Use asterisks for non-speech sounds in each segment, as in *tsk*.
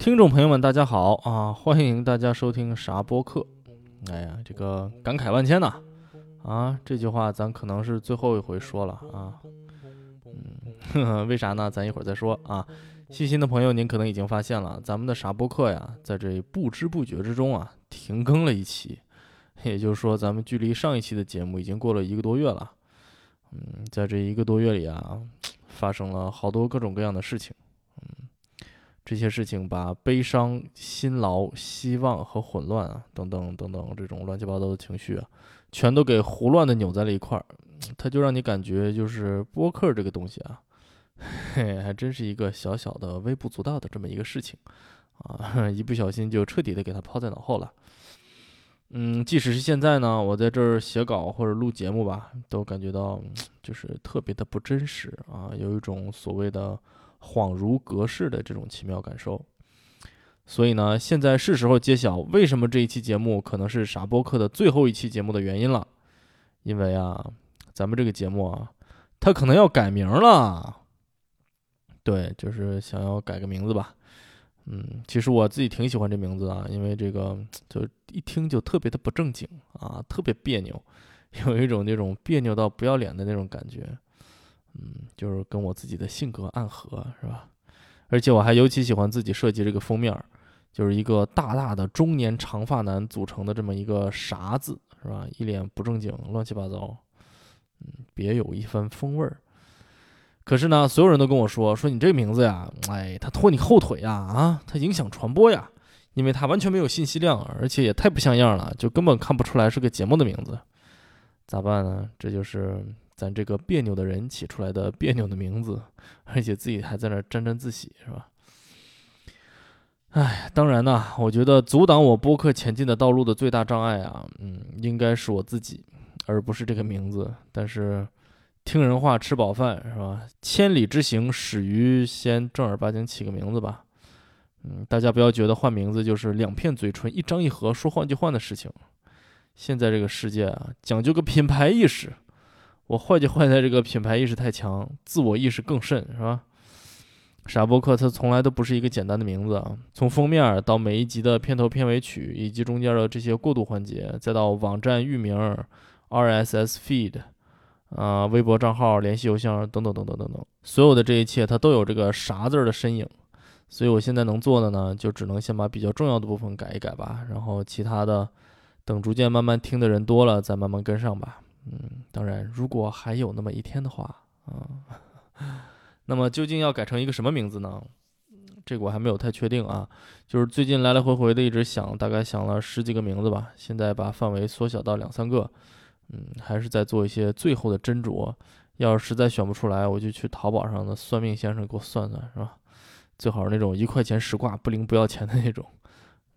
听众朋友们，大家好啊！欢迎大家收听啥播客。哎呀，这个感慨万千呐！啊，这句话咱可能是最后一回说了啊。嗯，*laughs* 为啥呢？咱一会儿再说啊。细心的朋友，您可能已经发现了，咱们的啥播客呀，在这不知不觉之中啊，停更了一期。也就是说，咱们距离上一期的节目已经过了一个多月了。嗯，在这一个多月里啊，发生了好多各种各样的事情。这些事情把悲伤、辛劳、希望和混乱啊，等等等等这种乱七八糟的情绪啊，全都给胡乱的扭在了一块儿，它就让你感觉就是播客这个东西啊，嘿，还真是一个小小的、微不足道的这么一个事情啊，*laughs* 一不小心就彻底的给它抛在脑后了。嗯，即使是现在呢，我在这儿写稿或者录节目吧，都感觉到就是特别的不真实啊，有一种所谓的。恍如隔世的这种奇妙感受，所以呢，现在是时候揭晓为什么这一期节目可能是傻播客的最后一期节目的原因了。因为啊，咱们这个节目啊，它可能要改名了。对，就是想要改个名字吧。嗯，其实我自己挺喜欢这名字啊，因为这个就一听就特别的不正经啊，特别别扭，*laughs* 有一种那种别扭到不要脸的那种感觉。嗯，就是跟我自己的性格暗合，是吧？而且我还尤其喜欢自己设计这个封面，就是一个大大的中年长发男组成的这么一个“啥”字，是吧？一脸不正经，乱七八糟，嗯，别有一番风味儿。可是呢，所有人都跟我说，说你这个名字呀，哎，它拖你后腿呀，啊，它影响传播呀，因为它完全没有信息量，而且也太不像样了，就根本看不出来是个节目的名字。咋办呢？这就是。咱这个别扭的人起出来的别扭的名字，而且自己还在那沾沾自喜，是吧？哎，当然呢，我觉得阻挡我播客前进的道路的最大障碍啊，嗯，应该是我自己，而不是这个名字。但是，听人话，吃饱饭，是吧？千里之行，始于先正儿八经起个名字吧。嗯，大家不要觉得换名字就是两片嘴唇一张一合说换就换的事情。现在这个世界啊，讲究个品牌意识。我坏就坏在这个品牌意识太强，自我意识更甚，是吧？傻播客它从来都不是一个简单的名字啊，从封面到每一集的片头片尾曲，以及中间的这些过渡环节，再到网站域名、RSS feed 啊、微博账号、联系邮箱等等等等等等，所有的这一切它都有这个“啥”字的身影。所以我现在能做的呢，就只能先把比较重要的部分改一改吧，然后其他的等逐渐慢慢听的人多了，再慢慢跟上吧。嗯，当然，如果还有那么一天的话，啊，*laughs* 那么究竟要改成一个什么名字呢？这个我还没有太确定啊。就是最近来来回回的一直想，大概想了十几个名字吧。现在把范围缩小到两三个，嗯，还是在做一些最后的斟酌。要是实在选不出来，我就去淘宝上的算命先生给我算算，是吧？最好是那种一块钱十卦不灵不要钱的那种。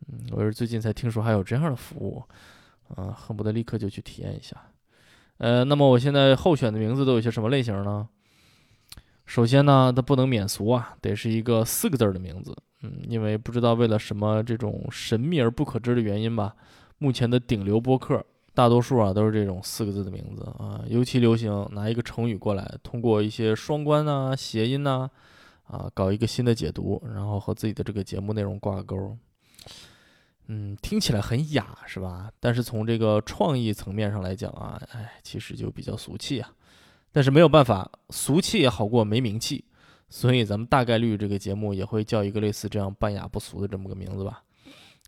嗯，我是最近才听说还有这样的服务，啊，恨不得立刻就去体验一下。呃，那么我现在候选的名字都有些什么类型呢？首先呢，它不能免俗啊，得是一个四个字的名字。嗯，因为不知道为了什么这种神秘而不可知的原因吧，目前的顶流播客大多数啊都是这种四个字的名字啊，尤其流行拿一个成语过来，通过一些双关呐、谐音呐，啊，搞一个新的解读，然后和自己的这个节目内容挂钩。嗯，听起来很雅，是吧？但是从这个创意层面上来讲啊，哎，其实就比较俗气啊。但是没有办法，俗气也好过没名气，所以咱们大概率这个节目也会叫一个类似这样半雅不俗的这么个名字吧。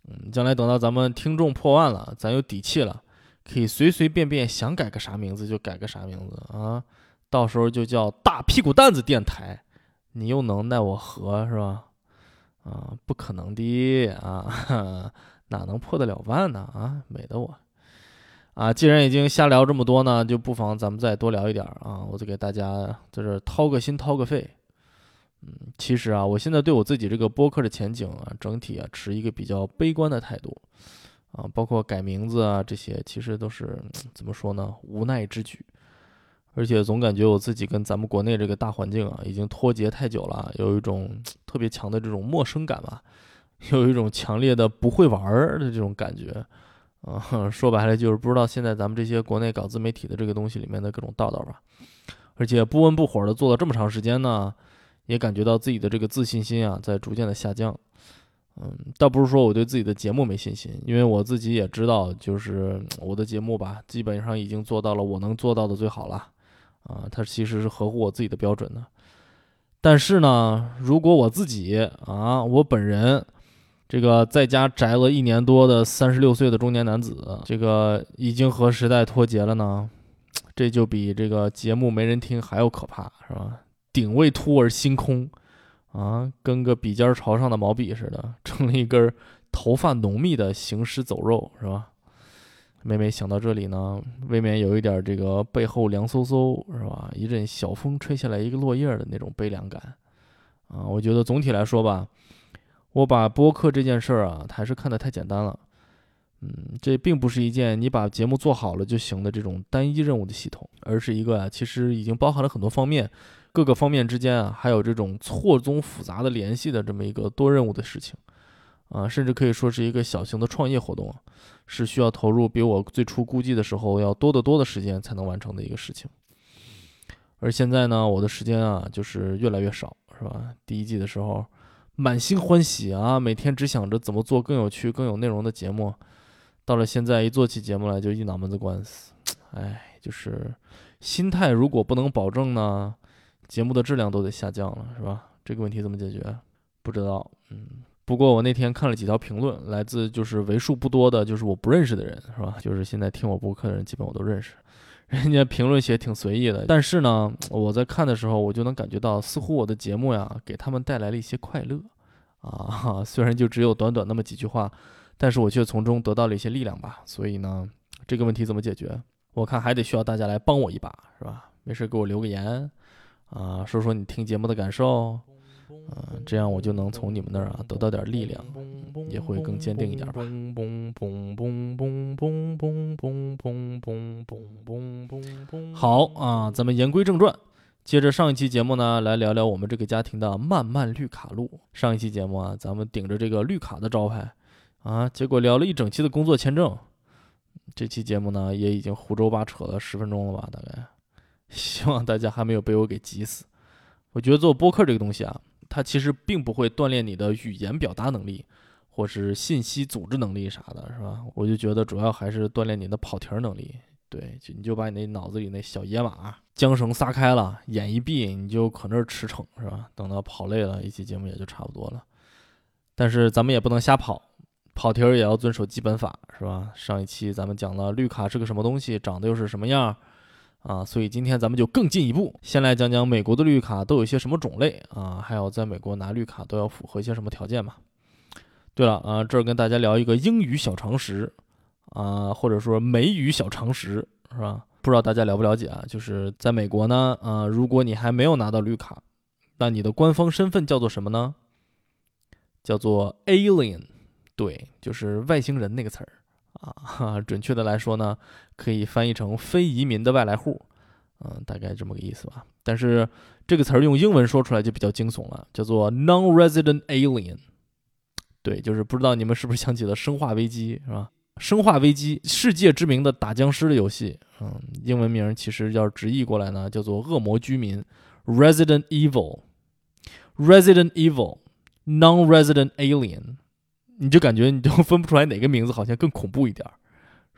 嗯，将来等到咱们听众破万了，咱有底气了，可以随随便便想改个啥名字就改个啥名字啊。到时候就叫大屁股蛋子电台，你又能奈我何，是吧？啊，不可能的啊，哪能破得了万呢？啊，美的我！啊，既然已经瞎聊这么多呢，就不妨咱们再多聊一点啊！我再给大家在这掏个心掏个肺。嗯，其实啊，我现在对我自己这个播客的前景啊，整体啊持一个比较悲观的态度。啊，包括改名字啊这些，其实都是怎么说呢，无奈之举。而且总感觉我自己跟咱们国内这个大环境啊，已经脱节太久了，有一种 *tsk* 特别强的这种陌生感吧，有一种强烈的不会玩儿的这种感觉。啊，*laughs* 说白了就是不知道现在咱们这些国内搞自媒体的这个东西里面的各种道道吧。而且不温不火的做了这么长时间呢，也感觉到自己的这个自信心啊在逐渐的下降。嗯，倒不是说我对自己的节目没信心，因为我自己也知道，就是我的节目吧，基本上已经做到了我能做到的最好了。啊，它其实是合乎我自己的标准的。但是呢，如果我自己啊，我本人这个在家宅了一年多的三十六岁的中年男子，这个已经和时代脱节了呢，*tsk* 这就比这个节目没人听还要可怕，是吧？顶未秃而心空。啊，跟个笔尖朝上的毛笔似的，*laughs* 成了一根头发浓密的行尸走肉，是吧？每每想到这里呢，未免有一点这个背后凉飕飕，是吧？一阵小风吹下来一个落叶的那种悲凉感。啊，我觉得总体来说吧，我把播客这件事儿啊，还是看得太简单了。嗯，这并不是一件你把节目做好了就行的这种单一任务的系统，而是一个啊，其实已经包含了很多方面。各个方面之间啊，还有这种错综复杂的联系的这么一个多任务的事情，啊，甚至可以说是一个小型的创业活动，是需要投入比我最初估计的时候要多得多的时间才能完成的一个事情。而现在呢，我的时间啊，就是越来越少，是吧？第一季的时候满心欢喜啊，每天只想着怎么做更有趣、更有内容的节目，到了现在一做起节目来就一脑门子官司，哎，就是心态如果不能保证呢？节目的质量都得下降了，是吧？这个问题怎么解决？不知道。嗯，不过我那天看了几条评论，来自就是为数不多的，就是我不认识的人，是吧？就是现在听我播客的人，基本我都认识。人家评论写挺随意的，但是呢，我在看的时候，我就能感觉到，似乎我的节目呀，给他们带来了一些快乐。啊，*laughs* 虽然就只有短短那么几句话，但是我却从中得到了一些力量吧。所以呢，这个问题怎么解决？我看还得需要大家来帮我一把，是吧？没事给我留个言。啊，说说你听节目的感受，嗯，这样我就能从你们那儿啊得到点力量，也会更坚定一点吧。好啊，咱们言归正传，接着上一期节目呢，来聊聊我们这个家庭的漫漫绿卡路。上一期节目啊，咱们顶着这个绿卡的招牌啊，结果聊了一整期的工作签证。这期节目呢，也已经胡诌八扯了十分钟了吧，大概。希望大家还没有被我给急死。我觉得做播客这个东西啊，它其实并不会锻炼你的语言表达能力，或是信息组织能力啥的，是吧？我就觉得主要还是锻炼你的跑题儿能力。对，就你就把你那脑子里那小野马缰绳撒开了，眼一闭，你就可那儿驰骋，是吧？等到跑累了，一期节目也就差不多了。但是咱们也不能瞎跑，跑题儿也要遵守基本法，是吧？上一期咱们讲了绿卡是个什么东西，长得又是什么样。啊，所以今天咱们就更进一步，先来讲讲美国的绿卡都有些什么种类啊，还有在美国拿绿卡都要符合一些什么条件吧。对了啊，这儿跟大家聊一个英语小常识啊，或者说美语小常识是吧？不知道大家了不了解啊？就是在美国呢，啊，如果你还没有拿到绿卡，那你的官方身份叫做什么呢？叫做 alien，对，就是外星人那个词儿。啊，*laughs* 准确的来说呢，可以翻译成非移民的外来户，嗯，大概这么个意思吧。但是这个词儿用英文说出来就比较惊悚了，叫做 non-resident alien。对，就是不知道你们是不是想起了《生化危机》是吧？《生化危机》世界知名的打僵尸的游戏，嗯，英文名其实要直译过来呢，叫做《恶魔居民》（Resident Evil）。Resident Evil non-resident alien。你就感觉你就分不出来哪个名字好像更恐怖一点儿，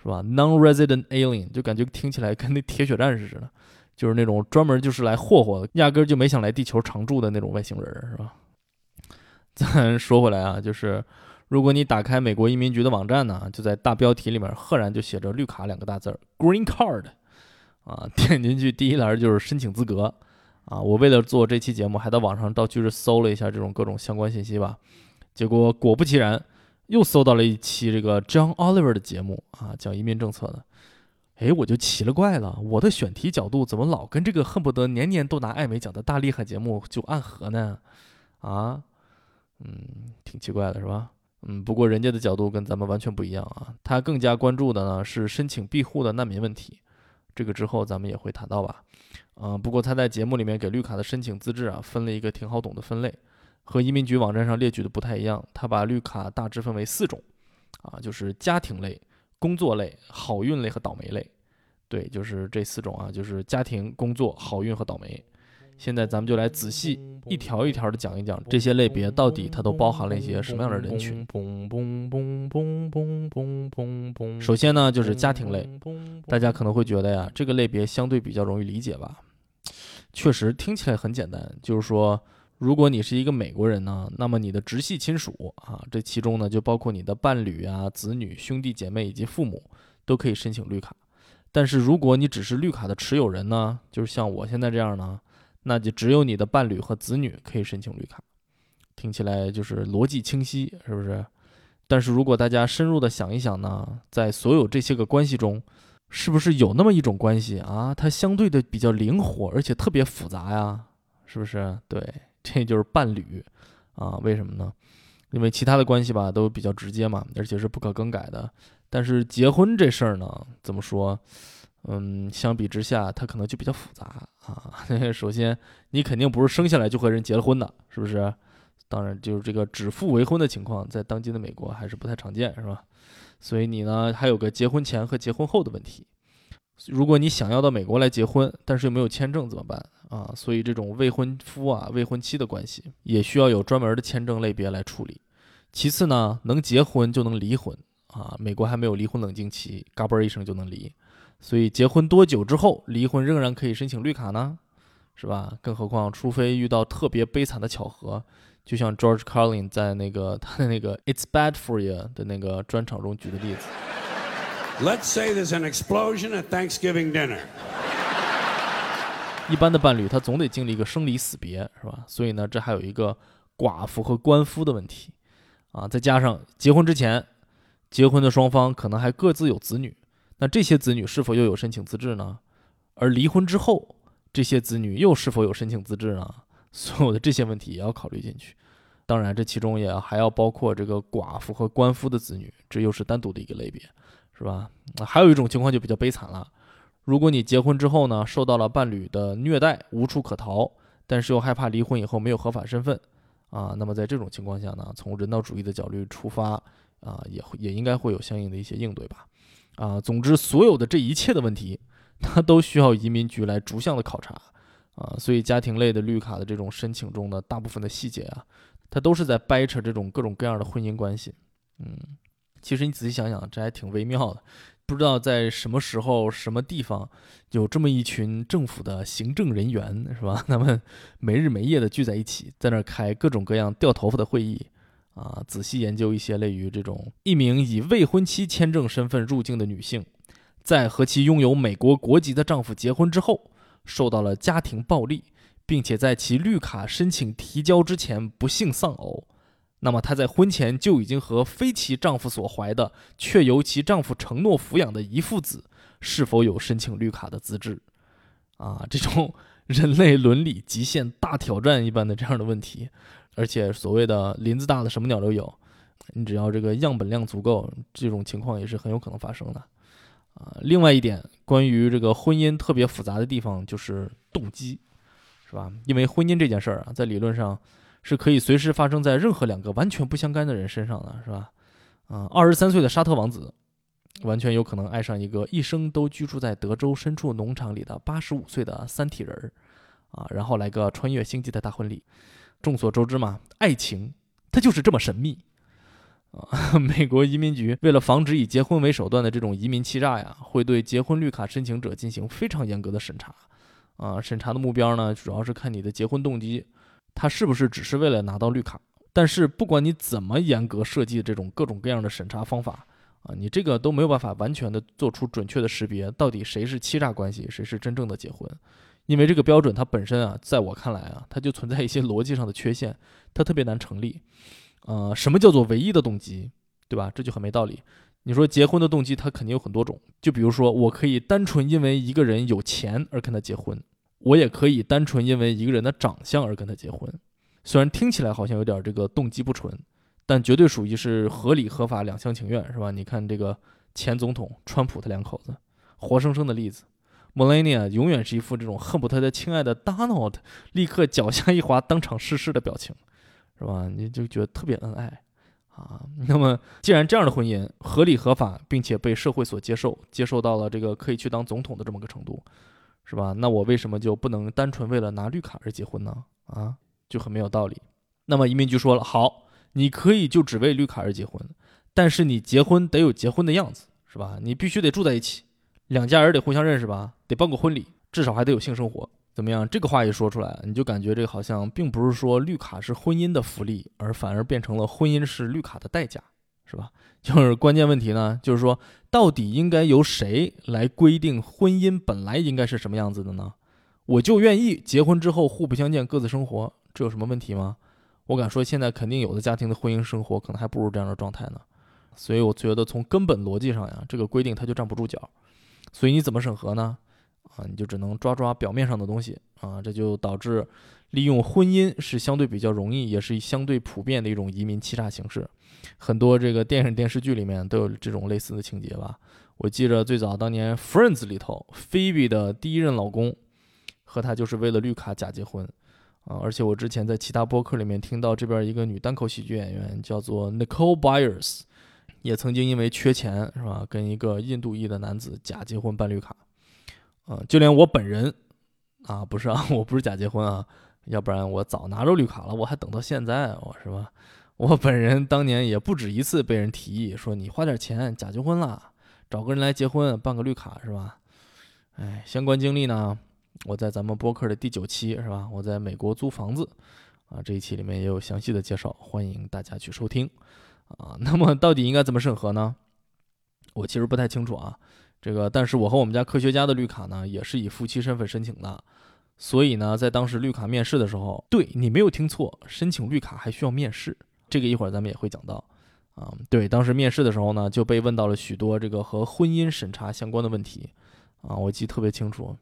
是吧？Non-resident alien 就感觉听起来跟那铁血战士似的，就是那种专门就是来霍霍，压根就没想来地球常住的那种外星人，是吧？*laughs* 咱说回来啊，就是如果你打开美国移民局的网站呢，就在大标题里面赫然就写着“绿卡”两个大字儿，Green Card，啊，*laughs* 点进去第一栏就是申请资格，啊，我为了做这期节目，还在网上到处是搜了一下这种各种相关信息吧。结果果不其然，又搜到了一期这个 John Oliver 的节目啊，讲移民政策的。哎，我就奇了怪了，我的选题角度怎么老跟这个恨不得年年都拿艾美奖的大厉害节目就暗合呢？啊，嗯，挺奇怪的是吧？嗯，不过人家的角度跟咱们完全不一样啊，他更加关注的呢是申请庇护的难民问题，这个之后咱们也会谈到吧。啊，不过他在节目里面给绿卡的申请资质啊分了一个挺好懂的分类，和移民局网站上列举的不太一样，他把绿卡大致分为四种，啊，就是家庭类、工作类、好运类和倒霉类。对，就是这四种啊，就是家庭、工作、好运和倒霉。现在咱们就来仔细一条一条的讲一讲这些类别到底它都包含了一些什么样的人群。首先呢，就是家庭类，大家可能会觉得呀，这个类别相对比较容易理解吧？确实听起来很简单，就是说，如果你是一个美国人呢，那么你的直系亲属啊，这其中呢就包括你的伴侣啊、子女、兄弟姐妹以及父母，都可以申请绿卡。但是如果你只是绿卡的持有人呢，就是像我现在这样呢，那就只有你的伴侣和子女可以申请绿卡。听起来就是逻辑清晰，是不是？但是如果大家深入的想一想呢，在所有这些个关系中，是不是有那么一种关系啊？它相对的比较灵活，而且特别复杂呀？是不是？对，这就是伴侣啊。为什么呢？因为其他的关系吧都比较直接嘛，而且是不可更改的。但是结婚这事儿呢，怎么说？嗯，相比之下，它可能就比较复杂啊。*laughs* 首先，你肯定不是生下来就和人结了婚的，是不是？当然，就是这个指腹为婚的情况，在当今的美国还是不太常见，是吧？所以你呢，还有个结婚前和结婚后的问题。如果你想要到美国来结婚，但是又没有签证怎么办啊？所以这种未婚夫啊、未婚妻的关系，也需要有专门的签证类别来处理。其次呢，能结婚就能离婚。啊，美国还没有离婚冷静期，嘎嘣一声就能离，所以结婚多久之后离婚仍然可以申请绿卡呢？是吧？更何况，除非遇到特别悲惨的巧合，就像 George Carlin 在那个他的那个 "It's Bad for You" 的那个专场中举的例子。Let's say there's an explosion at Thanksgiving dinner。一般的伴侣他总得经历一个生离死别，是吧？所以呢，这还有一个寡妇和官夫的问题啊，再加上结婚之前。结婚的双方可能还各自有子女，那这些子女是否又有申请资质呢？而离婚之后，这些子女又是否有申请资质呢？所有的这些问题也要考虑进去。当然，这其中也还要包括这个寡妇和官夫的子女，这又是单独的一个类别，是吧？还有一种情况就比较悲惨了，如果你结婚之后呢，受到了伴侣的虐待，无处可逃，但是又害怕离婚以后没有合法身份，啊，那么在这种情况下呢，从人道主义的角度出发。啊，也会也应该会有相应的一些应对吧，啊，总之所有的这一切的问题，*laughs* 它都需要移民局来逐项的考察，啊，所以家庭类的绿卡的这种申请中的大部分的细节啊，它都是在掰扯这种各种各样的婚姻关系，嗯，其实你仔细想想，这还挺微妙的，不知道在什么时候、什么地方有这么一群政府的行政人员是吧？*laughs* 他们没日没夜的聚在一起，在那儿开各种各样掉头发的会议。啊，仔细研究一些类于这种一名以未婚妻签证身份入境的女性，在和其拥有美国国籍的丈夫结婚之后，受到了家庭暴力，并且在其绿卡申请提交之前不幸丧偶，那么她在婚前就已经和非其丈夫所怀的却由其丈夫承诺抚养的遗腹子，是否有申请绿卡的资质？啊，这种人类伦理极限大挑战一般的这样的问题。而且所谓的林子大的什么鸟都有，你只要这个样本量足够，这种情况也是很有可能发生的，啊。另外一点，关于这个婚姻特别复杂的地方就是动机，是吧？因为婚姻这件事儿啊，在理论上是可以随时发生在任何两个完全不相干的人身上的，是吧？啊，二十三岁的沙特王子，完全有可能爱上一个一生都居住在德州深处农场里的八十五岁的三体人儿，啊，然后来个穿越星际的大婚礼。众所周知嘛，爱情它就是这么神秘啊！*laughs* 美国移民局为了防止以结婚为手段的这种移民欺诈呀，会对结婚绿卡申请者进行非常严格的审查啊。审查的目标呢，主要是看你的结婚动机，他是不是只是为了拿到绿卡。但是不管你怎么严格设计这种各种各样的审查方法啊，你这个都没有办法完全的做出准确的识别，到底谁是欺诈关系，谁是真正的结婚。因为这个标准它本身啊，在我看来啊，它就存在一些逻辑上的缺陷，它特别难成立。呃，什么叫做唯一的动机，对吧？这就很没道理。你说结婚的动机，它肯定有很多种。就比如说，我可以单纯因为一个人有钱而跟他结婚，我也可以单纯因为一个人的长相而跟他结婚。虽然听起来好像有点这个动机不纯，但绝对属于是合理合法两厢情愿，是吧？你看这个前总统川普他两口子，活生生的例子。Melania 永远是一副这种恨不得他亲爱的 Donald 立刻脚下一滑当场逝世的表情，是吧？你就觉得特别恩爱啊。那么既然这样的婚姻合理合法，并且被社会所接受，接受到了这个可以去当总统的这么个程度，是吧？那我为什么就不能单纯为了拿绿卡而结婚呢？啊，就很没有道理。那么移民局说了，好。你可以就只为绿卡而结婚，但是你结婚得有结婚的样子，是吧？你必须得住在一起，两家人得互相认识吧，得办个婚礼，至少还得有性生活，怎么样？这个话一说出来，你就感觉这个好像并不是说绿卡是婚姻的福利，而反而变成了婚姻是绿卡的代价，是吧？*laughs* 就是关键问题呢，就是说到底应该由谁来规定婚姻本来应该是什么样子的呢？我就愿意结婚之后互不相见，各自生活，这有什么问题吗？我敢说，现在肯定有的家庭的婚姻生活可能还不如这样的状态呢，所以我觉得从根本逻辑上呀，这个规定它就站不住脚，所以你怎么审核呢？啊，你就只能抓抓表面上的东西啊，这就导致利用婚姻是相对比较容易，也是相对普遍的一种移民欺诈形式，很多这个电影电视剧里面都有这种类似的情节吧。我记着最早当年《Friends》里头，Phoebe 的第一任老公和她就是为了绿卡假结婚。啊！而且我之前在其他播客里面听到这边一个女单口喜剧演员叫做 Nicole Byers，也曾经因为缺钱是吧，跟一个印度裔的男子假结婚办绿卡。啊，就连我本人啊，不是啊，我不是假结婚啊，要不然我早拿着绿卡了，我还等到现在，我是吧？我本人当年也不止一次被人提议说你花点钱假结婚了，找个人来结婚办个绿卡是吧？哎，相关经历呢？我在咱们播客的第九期是吧？我在美国租房子，啊，这一期里面也有详细的介绍，欢迎大家去收听，啊，那么到底应该怎么审核呢？我其实不太清楚啊，这个，但是我和我们家科学家的绿卡呢，也是以夫妻身份申请的，所以呢，在当时绿卡面试的时候，对你没有听错，申请绿卡还需要面试，这个一会儿咱们也会讲到，啊，对，当时面试的时候呢，就被问到了许多这个和婚姻审查相关的问题，啊，我记得特别清楚。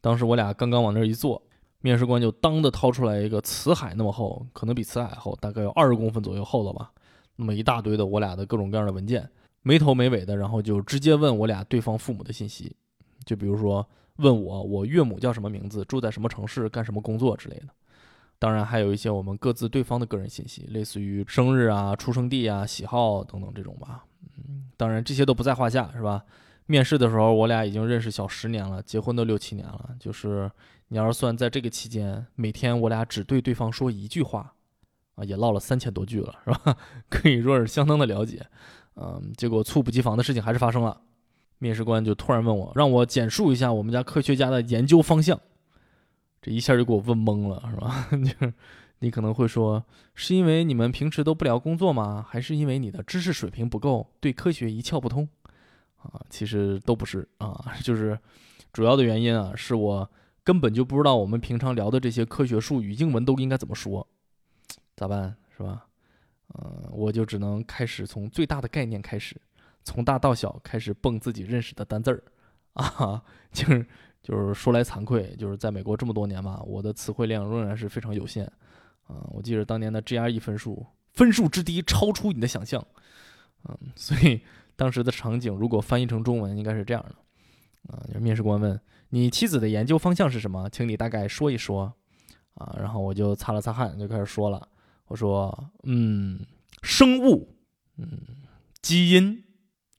当时我俩刚刚往那儿一坐，面试官就当的掏出来一个辞海那么厚，可能比辞海厚，大概有二十公分左右厚了吧，那么一大堆的我俩的各种各样的文件，没头没尾的，然后就直接问我俩对方父母的信息，就比如说问我我岳母叫什么名字，住在什么城市，干什么工作之类的，当然还有一些我们各自对方的个人信息，类似于生日啊、出生地啊、喜好等等这种吧，嗯，当然这些都不在话下，是吧？面试的时候，我俩已经认识小十年了，结婚都六七年了。就是你要是算在这个期间，每天我俩只对对方说一句话，啊，也唠了三千多句了，是吧？*laughs* 可以说是相当的了解。嗯，结果猝不及防的事情还是发生了。面试官就突然问我，让我简述一下我们家科学家的研究方向。这一下就给我问懵了，是吧？*laughs* 就是你可能会说，是因为你们平时都不聊工作吗？还是因为你的知识水平不够，对科学一窍不通？啊，其实都不是啊，*laughs* 就是主要的原因啊，是我根本就不知道我们平常聊的这些科学术语英文都应该怎么说，咋办是吧？嗯，我就只能开始从最大的概念开始，从大到小开始蹦自己认识的单字儿 *laughs* 啊，就是就是说来惭愧，就是在美国这么多年吧，我的词汇量仍然是非常有限啊。我记得当年的 GRE 分数分数之低，超出你的想象，嗯，所以。当时的场景如果翻译成中文，应该是这样的，啊，面试官问你妻子的研究方向是什么，请你大概说一说，啊，然后我就擦了擦汗，就开始说了，我说，嗯，生物，嗯，基因，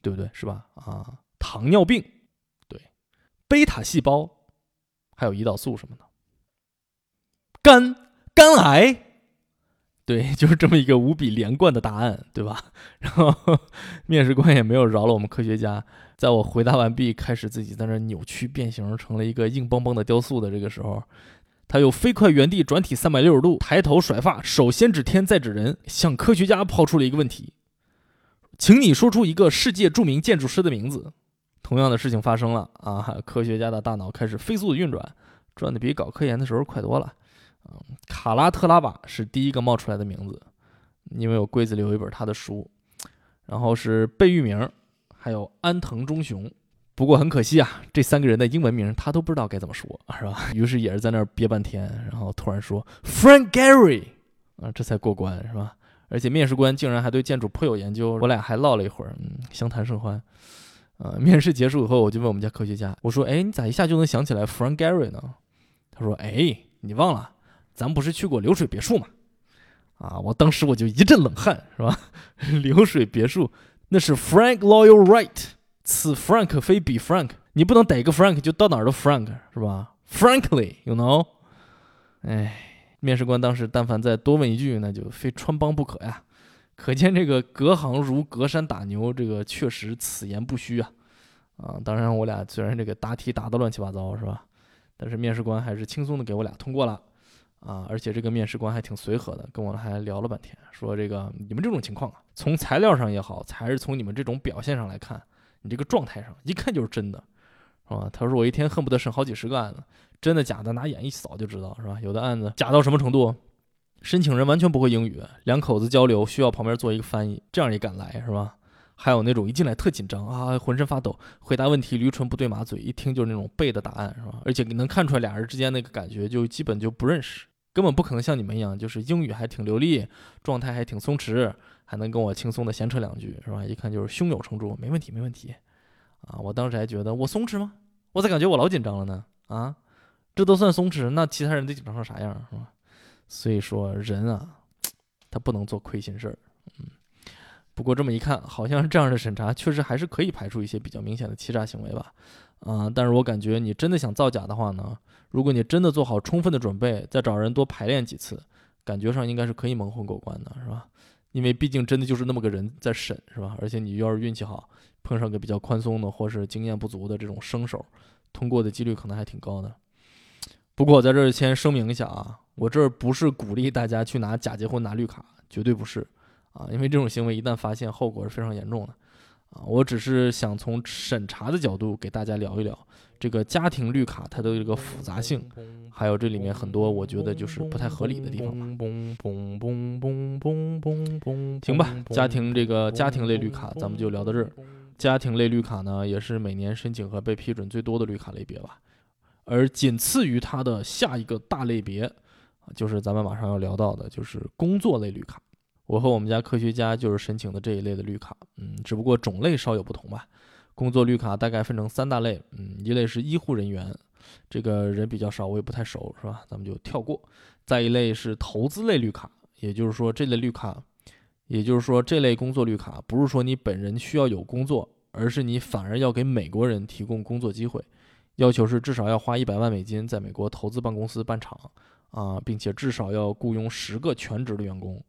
对不对？是吧？啊，糖尿病，贝塔细胞，还有胰岛素什么的，肝，肝癌。对，*laughs* 就是这么一个无比连贯的答案，对吧？*laughs* 然后面试官也没有饶了我们科学家，在我回答完毕，开始自己在那扭曲变形成了一个硬邦邦的雕塑的这个时候，他又飞快原地转体三百六十度，抬头甩发，手先指天再指人，向科学家抛出了一个问题：“请你说出一个世界著名建筑师的名字。”同样的事情发生了啊！科学家的大脑开始飞速的运转，转的比搞科研的时候快多了。嗯，卡拉特拉瓦是第一个冒出来的名字，因为我柜子里有一本他的书。然后是贝聿铭，还有安藤忠雄。不过很可惜啊，这三个人的英文名他都不知道该怎么说，是吧？*laughs* 于是也是在那儿憋半天，然后突然说 Frank Gehry，啊，这才过关，是吧？而且面试官竟然还对建筑颇有研究，我俩还唠了一会儿，嗯，相谈甚欢。呃，面试结束以后，我就问我们家科学家，我说：“哎，你咋一下就能想起来 Frank Gary 呢？”他说：“哎，你忘了，咱不是去过流水别墅吗？”啊，我当时我就一阵冷汗，是吧？*laughs* 流水别墅那是 Frank Lloyd Wright，此 Frank 非彼 Frank，你不能逮个 Frank 就到哪儿都 Frank，是吧？Frankly，you know？哎，面试官当时但凡再多问一句，那就非穿帮不可呀。可见这个隔行如隔山打牛，这个确实此言不虚啊。啊，当然我俩虽然这个答题答得乱七八糟，是吧？但是面试官还是轻松的给我俩通过了。啊，而且这个面试官还挺随和的，跟我还聊了半天，说这个你们这种情况啊，从材料上也好，还是从你们这种表现上来看，你这个状态上一看就是真的，是吧？他说我一天恨不得审好几十个案子，真的假的拿眼一扫就知道，是吧？有的案子假到什么程度，申请人完全不会英语，两口子交流需要旁边做一个翻译，这样也敢来，是吧？还有那种一进来特紧张啊，浑身发抖，回答问题驴唇不对马嘴，一听就是那种背的答案，是吧？而且能看出来俩人之间那个感觉就基本就不认识。根本不可能像你们一样，就是英语还挺流利，状态还挺松弛，还能跟我轻松的闲扯两句，是吧？一看就是胸有成竹，没问题，没问题。啊，我当时还觉得我松弛吗？我咋感觉我老紧张了呢？啊，这都算松弛，那其他人得紧张成啥样，是吧？所以说人啊，*tsk* 他不能做亏心事儿。嗯，不过这么一看，好像是这样的审查确实还是可以排除一些比较明显的欺诈行为吧。啊，但是我感觉你真的想造假的话呢？如果你真的做好充分的准备，再找人多排练几次，感觉上应该是可以蒙混过关的，是吧？因为毕竟真的就是那么个人在审，是吧？而且你要是运气好，碰上个比较宽松的或是经验不足的这种生手，通过的几率可能还挺高的。不过我在这儿先声明一下啊，我这儿不是鼓励大家去拿假结婚拿绿卡，绝对不是啊，因为这种行为一旦发现，后果是非常严重的啊。我只是想从审查的角度给大家聊一聊。这个家庭绿卡它的这个复杂性，还有这里面很多我觉得就是不太合理的地方吧。行吧，家庭这个家庭类绿卡咱们就聊到这儿。家庭类绿卡呢，也是每年申请和被批准最多的绿卡类别吧。而仅次于它的下一个大类别，就是咱们马上要聊到的，就是工作类绿卡。我和我们家科学家就是申请的这一类的绿卡，嗯，只不过种类稍有不同吧。工作绿卡大概分成三大类，嗯，一类是医护人员，这个人比较少，我也不太熟，是吧？咱们就跳过。再一类是投资类绿卡，也就是说这类绿卡，也就是说这类工作绿卡不是说你本人需要有工作，而是你反而要给美国人提供工作机会，要求是至少要花一百万美金在美国投资办公司办厂，啊，并且至少要雇佣十个全职的员工。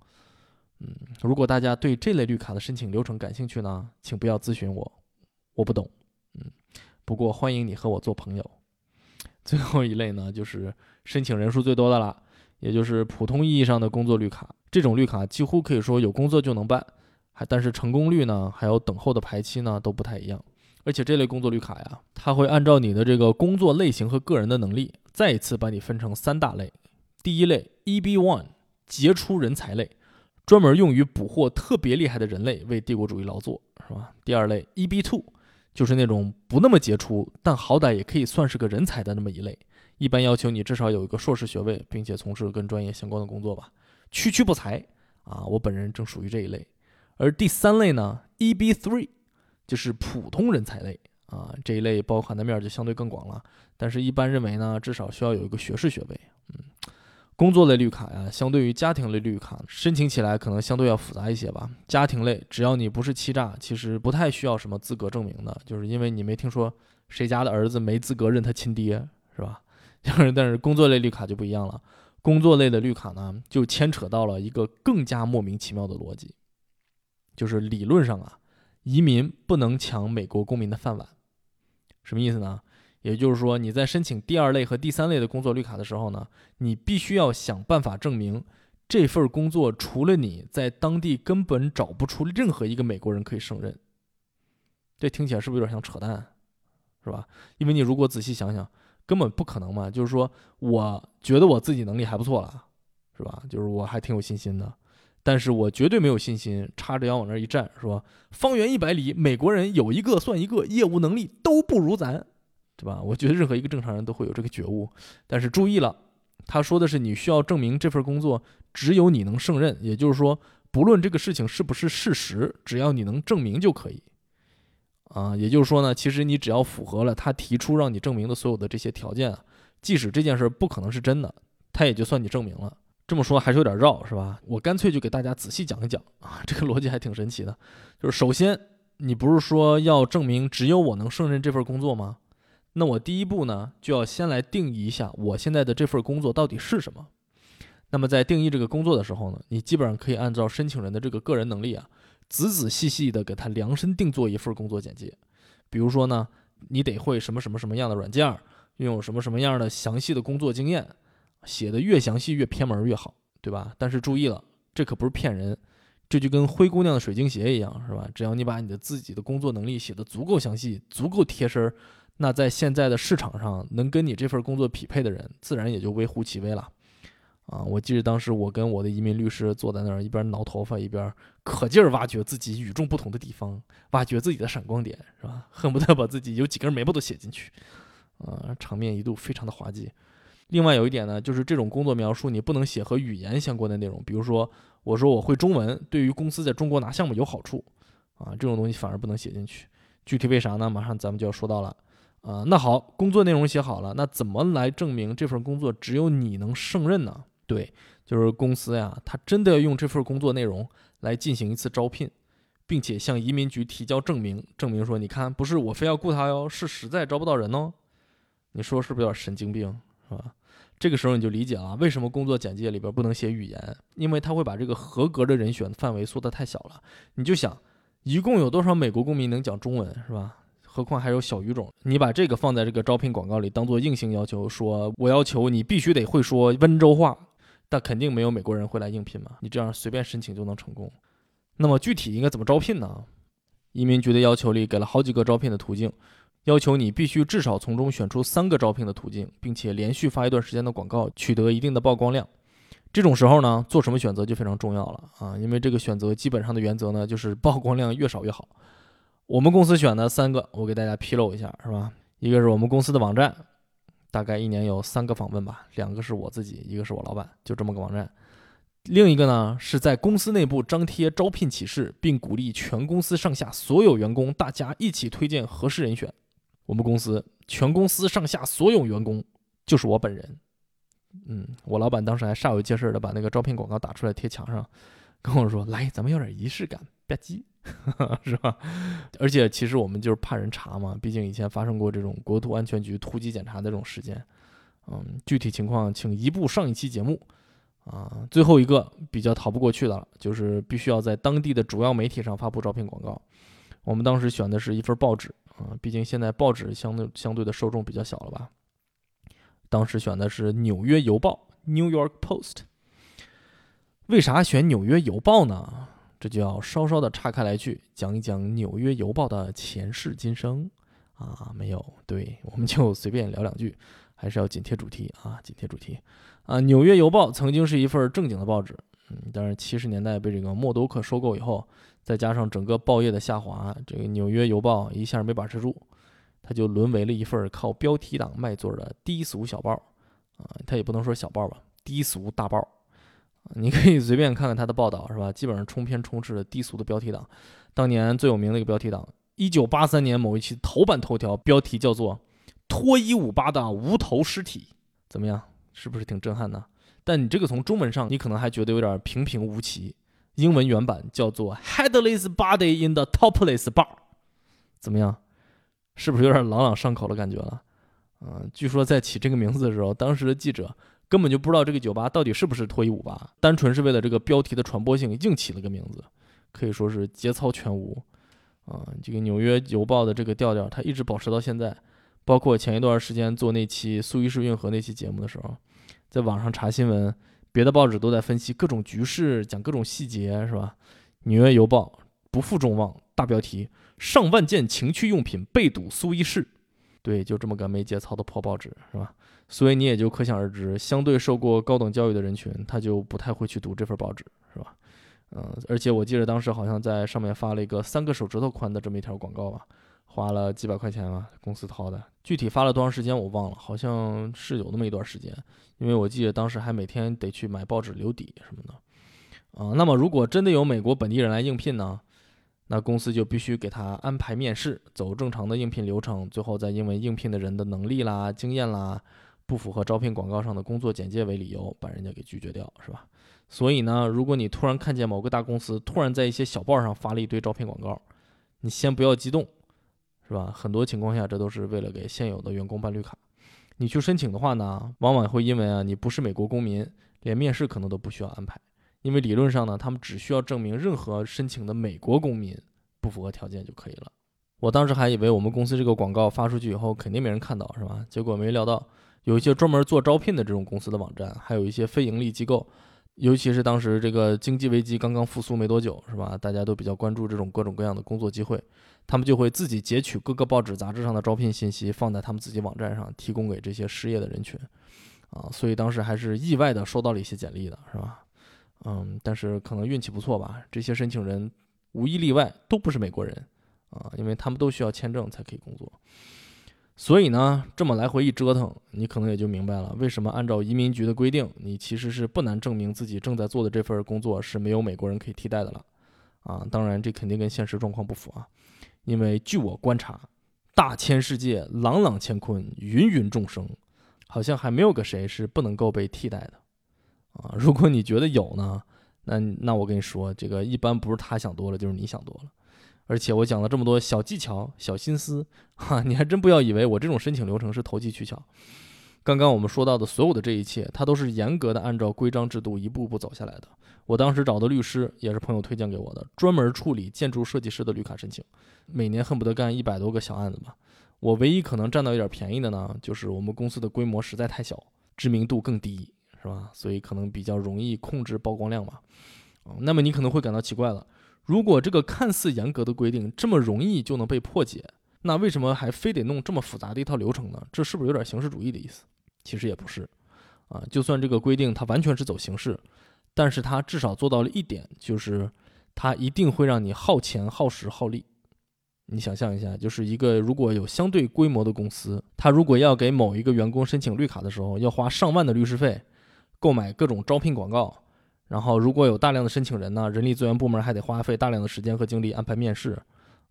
嗯，如果大家对这类绿卡的申请流程感兴趣呢，请不要咨询我。我不懂，嗯，不过欢迎你和我做朋友。最后一类呢，就是申请人数最多的了，也就是普通意义上的工作绿卡。这种绿卡几乎可以说有工作就能办，还但是成功率呢，还有等候的排期呢都不太一样。而且这类工作绿卡呀，它会按照你的这个工作类型和个人的能力，再一次把你分成三大类。第一类 EB One，杰出人才类。专门用于捕获特别厉害的人类，为帝国主义劳作，是吧？第二类 EB Two。就是那种不那么杰出，但好歹也可以算是个人才的那么一类，一般要求你至少有一个硕士学位，并且从事跟专业相关的工作吧，区区不才啊！我本人正属于这一类。而第三类呢，EB three，就是普通人才类啊，这一类包含的面就相对更广了，但是一般认为呢，至少需要有一个学士学位，嗯。工作类绿卡呀，相对于家庭类绿卡，申请起来可能相对要复杂一些吧。家庭类，只要你不是欺诈，其实不太需要什么资格证明的，就是因为你没听说谁家的儿子没资格认他亲爹，是吧？*laughs* 就是但是工作类绿卡就不一样了，工作类的绿卡呢，就牵扯到了一个更加莫名其妙的逻辑，就是理论上啊，移民不能抢美国公民的饭碗，什么意思呢？也就是说，你在申请第二类和第三类的工作绿卡的时候呢，你必须要想办法证明这份工作除了你在当地根本找不出任何一个美国人可以胜任。这听起来是不是有点像扯淡，是吧？因为你如果仔细想想，根本不可能嘛。就是说，我觉得我自己能力还不错了，是吧？就是我还挺有信心的，但是我绝对没有信心叉着腰往那一站，说方圆一百里美国人有一个算一个，业务能力都不如咱。对吧？我觉得任何一个正常人都会有这个觉悟，但是注意了，他说的是你需要证明这份工作只有你能胜任，也就是说，不论这个事情是不是事实，只要你能证明就可以。啊，也就是说呢，其实你只要符合了他提出让你证明的所有的这些条件，即使这件事不可能是真的，他也就算你证明了。这么说还是有点绕，是吧？我干脆就给大家仔细讲一讲啊，这个逻辑还挺神奇的。就是首先，你不是说要证明只有我能胜任这份工作吗？那我第一步呢，就要先来定义一下我现在的这份工作到底是什么。那么在定义这个工作的时候呢，你基本上可以按照申请人的这个个人能力啊。仔仔细细的给他量身定做一份工作简介，比如说呢，你得会什么什么什么样的软件，拥有什么什么样的详细的工作经验，写的越详细越偏门越好，对吧？但是注意了，这可不是骗人，这就跟灰姑娘的水晶鞋一样，是吧？只要你把你的自己的工作能力写的足够详细、足够贴身，那在现在的市场上，能跟你这份工作匹配的人，自然也就微乎其微了。啊，我记得当时我跟我的移民律师坐在那儿，一边挠头发，一边可劲儿挖掘自己与众不同的地方，挖掘自己的闪光点，是吧？恨不得把自己有几根眉毛都写进去。啊，场面一度非常的滑稽。另外有一点呢，就是这种工作描述你不能写和语言相关的内容，比如说我说我会中文，对于公司在中国拿项目有好处，啊，这种东西反而不能写进去。具体为啥呢？马上咱们就要说到了。啊，那好，工作内容写好了，那怎么来证明这份工作只有你能胜任呢？对，就是公司呀，他真的要用这份工作内容来进行一次招聘，并且向移民局提交证明，证明说，你看，不是我非要雇他哟，是实在招不到人哦。你说是不是有点神经病，是吧？这个时候你就理解了，为什么工作简介里边不能写语言，因为他会把这个合格的人选范围缩得太小了。你就想，一共有多少美国公民能讲中文，是吧？何况还有小语种，你把这个放在这个招聘广告里当做硬性要求，说我要求你必须得会说温州话。但肯定没有美国人会来应聘嘛？你这样随便申请就能成功？那么具体应该怎么招聘呢？移民局的要求里给了好几个招聘的途径，要求你必须至少从中选出三个招聘的途径，并且连续发一段时间的广告，取得一定的曝光量。这种时候呢，做什么选择就非常重要了啊！因为这个选择基本上的原则呢，就是 *laughs* 曝光量越少越好。我们公司选的三个，我给大家披露一下，是吧？一个是我们公司的网站。大概一年有三个访问吧，两个是我自己，一个是我老板，就这么个网站。另一个呢是在公司内部张贴招聘启事，并鼓励全公司上下所有员工大家一起推荐合适人选。我们公司全公司上下所有员工就是我本人。嗯，我老板当时还煞有介事的把那个招聘广告打出来贴墙上，跟我说：“来，咱们有点仪式感，吧唧。*laughs* ”是吧？而且其实我们就是怕人查嘛，毕竟以前发生过这种国土安全局突击检查的这种事件。嗯，具体情况请移步上一期节目。啊，最后一个比较逃不过去的了，就是必须要在当地的主要媒体上发布招聘广告。我们当时选的是一份报纸啊，毕竟现在报纸相对相对的受众比较小了吧。当时选的是《纽约邮报》（New York Post）。为啥选《纽约邮报》呢？这就要稍稍的岔开来去讲一讲《纽约邮报》的前世今生啊，没有，对，我们就随便聊两句，还是要紧贴主题啊，紧贴主题啊。《纽约邮报》曾经是一份正经的报纸，嗯，但是七十年代被这个默多克收购以后，再加上整个报业的下滑，这个《纽约邮报》一下没把持住，它就沦为了一份靠标题党卖座的低俗小报啊，它也不能说小报吧，低俗大报。你可以随便看看他的报道，是吧？基本上冲篇充斥着低俗的标题党。当年最有名的一个标题党，一九八三年某一期头版头条标题叫做“脱衣舞吧的无头尸体”，怎么样？是不是挺震撼的？但你这个从中文上，你可能还觉得有点平平无奇。英文原版叫做 “Headless Body in the Topless Bar”，怎么样？是不是有点朗朗上口的感觉了？嗯，据说在起这个名字的时候，当时的记者。根本就不知道这个酒吧到底是不是脱衣舞吧，单纯是为了这个标题的传播性硬起了个名字，可以说是节操全无啊！这个纽约邮报的这个调调，它一直保持到现在。包括前一段时间做那期苏伊士运河那期节目的时候，在网上查新闻，别的报纸都在分析各种局势，讲各种细节，是吧？纽约邮报不负众望，大标题：上万件情趣用品被堵苏伊士。对，就这么个没节操的破报纸，是吧？所以你也就可想而知，相对受过高等教育的人群，他就不太会去读这份报纸，是吧？嗯，而且我记得当时好像在上面发了一个三个手指头宽的这么一条广告吧，花了几百块钱吧，公司掏的。具体发了多长时间我忘了，好像是有那么一段时间，因为我记得当时还每天得去买报纸留底什么的。啊。那么如果真的有美国本地人来应聘呢，那公司就必须给他安排面试，走正常的应聘流程，最后再因为应聘的人的能力啦、经验啦不符合招聘广告上的工作简介为理由，把人家给拒绝掉，是吧？所以呢，如果你突然看见某个大公司突然在一些小报上发了一堆招聘广告，你先不要激动，是吧？很多情况下，这都是为了给现有的员工办绿卡。你去申请的话呢，往往会因为啊你不是美国公民，连面试可能都不需要安排，因为理论上呢，他们只需要证明任何申请的美国公民不符合条件就可以了。我当时还以为我们公司这个广告发出去以后肯定没人看到，是吧？结果没料到，有一些专门做招聘的这种公司的网站，还有一些非盈利机构。尤其是当时这个经济危机刚刚复苏没多久，是吧？大家都比较关注这种各种各样的工作机会，他们就会自己截取各个报纸杂志上的招聘信息，放在他们自己网站上，提供给这些失业的人群，啊，所以当时还是意外的收到了一些简历的，是吧？嗯，但是可能运气不错吧，这些申请人无一例外都不是美国人，啊，因为他们都需要签证才可以工作。所以呢，这么来回一折腾，你可能也就明白了，为什么按照移民局的规定，你其实是不难证明自己正在做的这份工作是没有美国人可以替代的了。啊，当然这肯定跟现实状况不符啊，因为据我观察，大千世界，朗朗乾坤，芸芸众生，好像还没有个谁是不能够被替代的。啊，如果你觉得有呢，那那我跟你说，这个一般不是他想多了，就是你想多了。而且我讲了这么多小技巧、小心思，哈，你还真不要以为我这种申请流程是投机取巧。刚刚我们说到的所有的这一切，它都是严格的按照规章制度一步步走下来的。我当时找的律师也是朋友推荐给我的，专门处理建筑设计师的绿卡申请，每年恨不得干一百多个小案子吧。我唯一可能占到一点便宜的呢，就是我们公司的规模实在太小，知名度更低，是吧？所以可能比较容易控制曝光量嘛。那么你可能会感到奇怪了。如果这个看似严格的规定这么容易就能被破解，那为什么还非得弄这么复杂的一套流程呢？这是不是有点形式主义的意思？其实也不是，啊，就算这个规定它完全是走形式，但是它至少做到了一点，就是它一定会让你耗钱、耗时、耗力。你想象一下，就是一个如果有相对规模的公司，它如果要给某一个员工申请绿卡的时候，要花上万的律师费，购买各种招聘广告。然后，如果有大量的申请人呢，人力资源部门还得花费大量的时间和精力安排面试，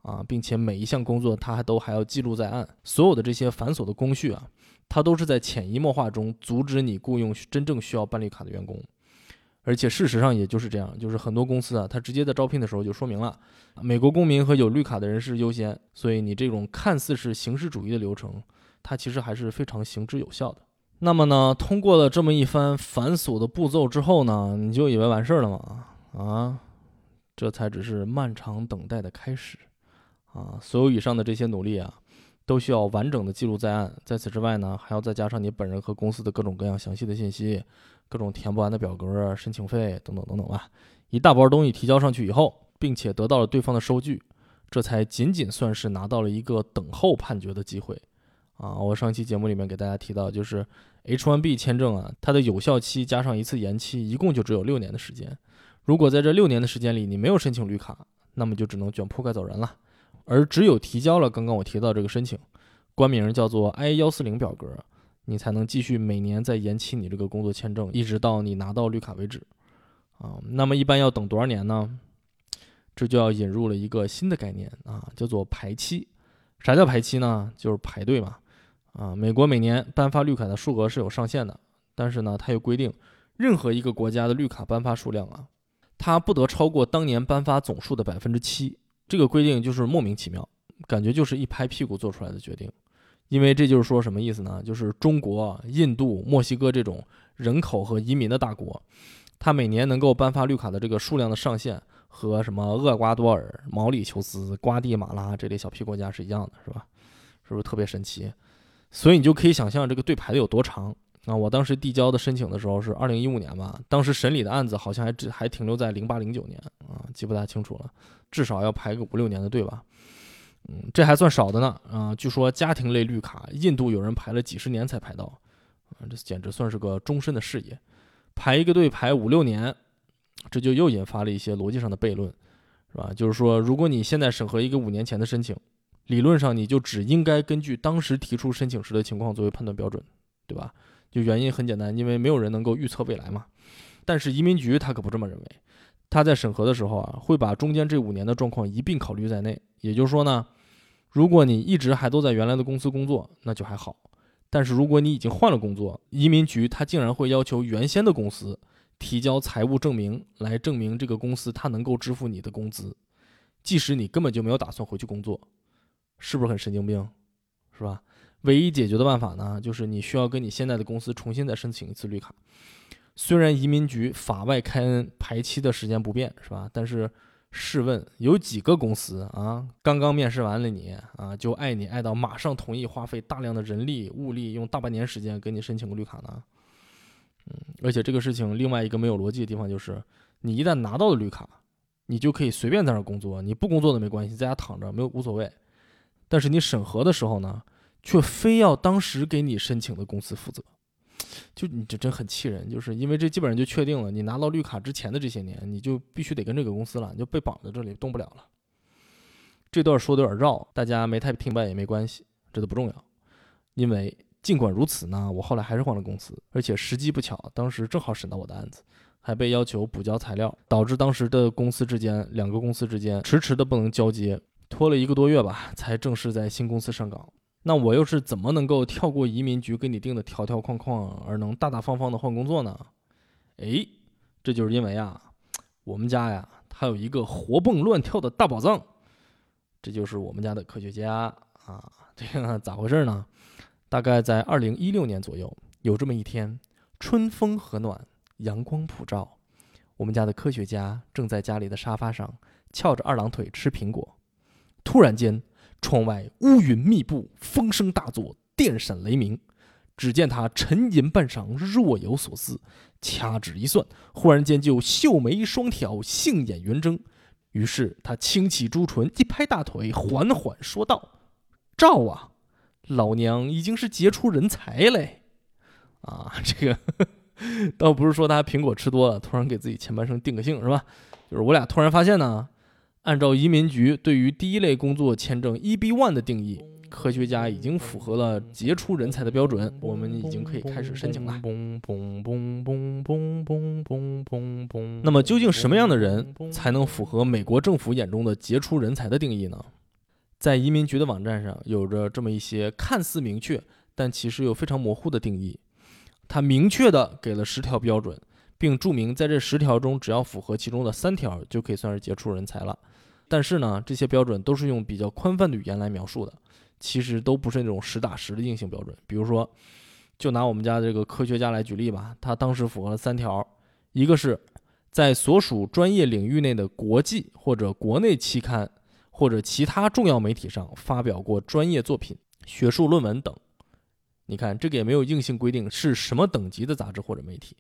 啊，并且每一项工作他还都还要记录在案。所有的这些繁琐的工序啊，它都是在潜移默化中阻止你雇佣真正需要办绿卡的员工。而且事实上也就是这样，就是很多公司啊，它直接在招聘的时候就说明了，美国公民和有绿卡的人士优先。所以你这种看似是形式主义的流程，它其实还是非常行之有效的。那么呢，通过了这么一番繁琐的步骤之后呢，你就以为完事儿了吗？啊，这才只是漫长等待的开始啊！所有以上的这些努力啊，都需要完整的记录在案。在此之外呢，还要再加上你本人和公司的各种各样详细的信息，各种填不完的表格、申请费等等等等吧。一大包东西提交上去以后，并且得到了对方的收据，这才仅仅算是拿到了一个等候判决的机会啊！我上期节目里面给大家提到，就是。H1B 签证啊，它的有效期加上一次延期，一共就只有六年的时间。如果在这六年的时间里你没有申请绿卡，那么就只能卷铺盖走人了。而只有提交了刚刚我提到这个申请，官名叫做 I 幺四零表格，你才能继续每年再延期你这个工作签证，一直到你拿到绿卡为止。啊，那么一般要等多少年呢？这就要引入了一个新的概念啊，叫做排期。啥叫排期呢？就是排队嘛。啊，美国每年颁发绿卡的数额是有上限的，但是呢，它又规定，任何一个国家的绿卡颁发数量啊，它不得超过当年颁发总数的百分之七。这个规定就是莫名其妙，感觉就是一拍屁股做出来的决定。因为这就是说什么意思呢？就是中国、印度、墨西哥这种人口和移民的大国，它每年能够颁发绿卡的这个数量的上限，和什么厄瓜多尔、毛里求斯、瓜地马拉这类小屁国家是一样的，是吧？是不是特别神奇？所以你就可以想象这个队排的有多长啊！我当时递交的申请的时候是二零一五年吧，当时审理的案子好像还只还停留在零八零九年啊，记不大清楚了，至少要排个五六年的队吧。嗯，这还算少的呢啊！据说家庭类绿卡，印度有人排了几十年才排到，啊，这简直算是个终身的事业，排一个队排五六年，这就又引发了一些逻辑上的悖论，是吧？就是说，如果你现在审核一个五年前的申请。理论上，你就只应该根据当时提出申请时的情况作为判断标准，对吧？就原因很简单，因为没有人能够预测未来嘛。但是移民局他可不这么认为，他在审核的时候啊，会把中间这五年的状况一并考虑在内。也就是说呢，如果你一直还都在原来的公司工作，那就还好；但是如果你已经换了工作，移民局他竟然会要求原先的公司提交财务证明来证明这个公司他能够支付你的工资，即使你根本就没有打算回去工作，是不是很神经病？是吧？唯一解决的办法呢，就是你需要跟你现在的公司重新再申请一次绿卡。虽然移民局法外开恩排期的时间不变，是吧？但是试问，有几个公司啊，刚刚面试完了你啊，就爱你爱到马上同意花费大量的人力物力，用大半年时间给你申请个绿卡呢？嗯，而且这个事情另外一个没有逻辑的地方就是，你一旦拿到了绿卡，你就可以随便在那工作，你不工作都没关系，在家躺着没有无所谓。但是你审核的时候呢？却非要当时给你申请的公司负责，就你这真很气人。就是因为这基本上就确定了，你拿到绿卡之前的这些年，你就必须得跟这个公司了，你就被绑在这里动不了了。这段说的有点绕，大家没太听白也没关系，这都不重要。因为尽管如此呢，我后来还是换了公司，而且时机不巧，当时正好审到我的案子，还被要求补交材料，导致当时的公司之间两个公司之间迟迟的不能交接，拖了一个多月吧，才正式在新公司上岗。那我又是怎么能够跳过移民局给你定的条条框框，而能大大方方的换工作呢？哎，这就是因为啊，我们家呀，它有一个活蹦乱跳的大宝藏，这就是我们家的科学家啊。这个咋回事呢？大概在二零一六年左右，有这么一天，春风和暖，阳光普照，我们家的科学家正在家里的沙发上翘着二郎腿吃苹果，突然间。窗外乌云密布，风声大作，电闪雷鸣。只见他沉吟半晌，若有所思，掐指一算，忽然间就秀眉双挑，杏眼圆睁。于是他轻启朱唇，一拍大腿，缓缓说道：“赵啊，老娘已经是杰出人才嘞！啊，这个 *laughs* 倒不是说他苹果吃多了，突然给自己前半生定个性，是吧？就是我俩突然发现呢。”按照移民局对于第一类工作签证 EB One 的定义，科学家已经符合了杰出人才的标准，我们已经可以开始申请了。那么，究竟什么样的人才能符合美国政府眼中的杰出人才的定义呢？在移民局的网站上有着这么一些看似明确，但其实又非常模糊的定义。它明确的给了十条标准，并注明在这十条中，只要符合其中的三条，就可以算是杰出人才了。但是呢，这些标准都是用比较宽泛的语言来描述的，其实都不是那种实打实的硬性标准。比如说，就拿我们家这个科学家来举例吧，他当时符合了三条：一个是在所属专业领域内的国际或者国内期刊或者其他重要媒体上发表过专业作品、学术论文等。你看，这个也没有硬性规定是什么等级的杂志或者媒体。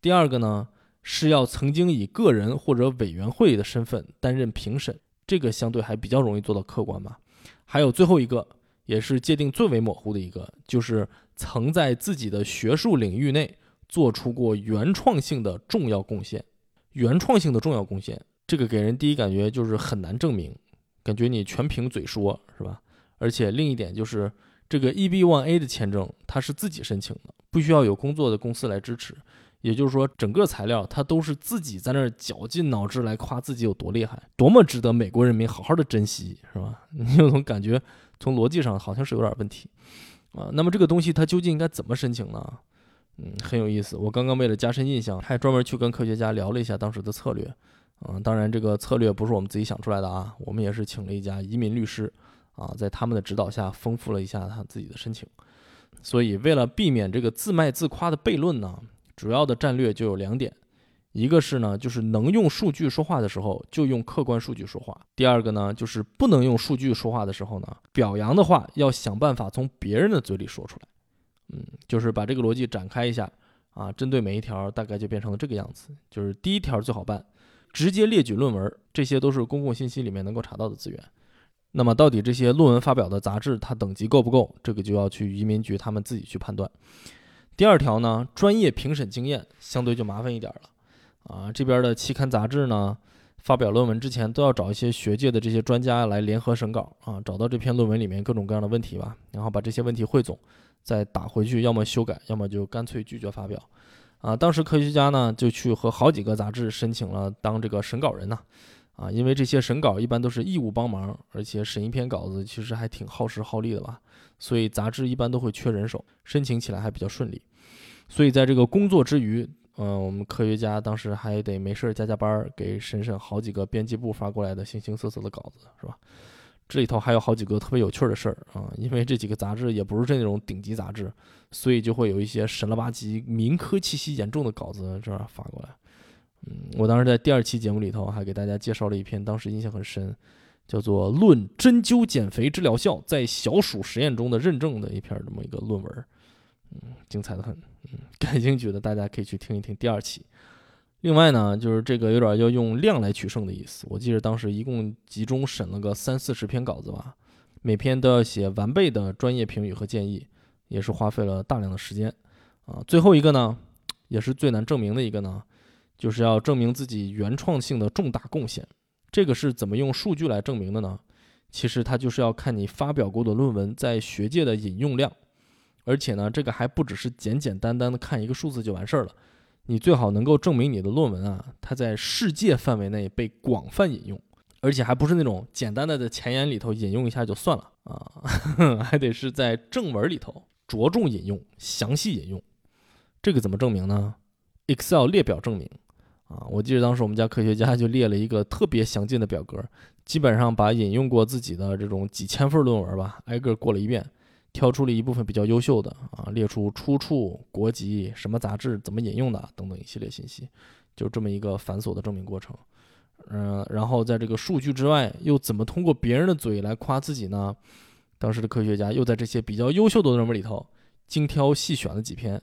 第二个呢，是要曾经以个人或者委员会的身份担任评审。这个相对还比较容易做到客观吧。还有最后一个，也是界定最为模糊的一个，就是曾在自己的学术领域内做出过原创性的重要贡献。原创性的重要贡献，这个给人第一感觉就是很难证明，感觉你全凭嘴说，是吧？而且另一点就是，这个 EB-1A 的签证它是自己申请的，不需要有工作的公司来支持。也就是说，整个材料他都是自己在那儿绞尽脑汁来夸自己有多厉害，多么值得美国人民好好的珍惜，是吧？*laughs* 你有种感觉，从逻辑上好像是有点问题啊。那么这个东西它究竟应该怎么申请呢？嗯，很有意思。我刚刚为了加深印象，还专门去跟科学家聊了一下当时的策略。嗯，当然这个策略不是我们自己想出来的啊，我们也是请了一家移民律师啊，在他们的指导下丰富了一下他自己的申请。所以为了避免这个自卖自夸的悖论呢。主要的战略就有两点，一个是呢，就是能用数据说话的时候就用客观数据说话；第二个呢，就是不能用数据说话的时候呢，表扬的话要想办法从别人的嘴里说出来。嗯，就是把这个逻辑展开一下啊，针对每一条大概就变成了这个样子。就是第一条最好办，直接列举论文，这些都是公共信息里面能够查到的资源。那么到底这些论文发表的杂志它等级够不够，这个就要去移民局他们自己去判断。第二条呢，专业评审经验相对就麻烦一点了，啊，这边的期刊杂志呢，发表论文之前都要找一些学界的这些专家来联合审稿啊，找到这篇论文里面各种各样的问题吧，然后把这些问题汇总，再打回去，要么修改，要么就干脆拒绝发表，啊，当时科学家呢就去和好几个杂志申请了当这个审稿人呢，啊因为这些审稿一般都是义务帮忙，而且审一篇稿子其实还挺耗时耗力的吧，所以杂志一般都会缺人手，申请起来还比较顺利。所以在这个工作之余，嗯，我们科学家当时还得没事加加班，给审审好几个编辑部发过来的形形色色的稿子，是吧？这里头还有好几个特别有趣的事儿啊，因为这几个杂志也不是那种顶级杂志，所以就会有一些神了吧唧、民科气息严重的稿子这样发过来。嗯，我当时在第二期节目里头还给大家介绍了一篇，当时印象很深，叫做《论针灸减肥治疗效在小鼠实验中的认证》的一篇这么一个论文。嗯，精彩的很。嗯，感兴趣的大家可以去听一听第二期。另外呢，就是这个有点要用量来取胜的意思。我记得当时一共集中审了个三四十篇稿子吧，每篇都要写完备的专业评语和建议，也是花费了大量的时间。啊，最后一个呢，也是最难证明的一个呢，就是要证明自己原创性的重大贡献。这个是怎么用数据来证明的呢？其实它就是要看你发表过的论文在学界的引用量。而且呢，这个还不只是简简单单的看一个数字就完事儿了，你最好能够证明你的论文啊，它在世界范围内被广泛引用，而且还不是那种简单的在前言里头引用一下就算了啊，*laughs* 还得是在正文里头着重引用、详细引用。这个怎么证明呢？Excel 列表证明啊，我记得当时我们家科学家就列了一个特别详尽的表格，基本上把引用过自己的这种几千份论文吧，挨个过了一遍。挑出了一部分比较优秀的啊，列出出处、国籍、什么杂志、怎么引用的等等一系列信息，就这么一个繁琐的证明过程。嗯，然后在这个数据之外，又怎么通过别人的嘴来夸自己呢？当时的科学家又在这些比较优秀的论文里头精挑细选了几篇，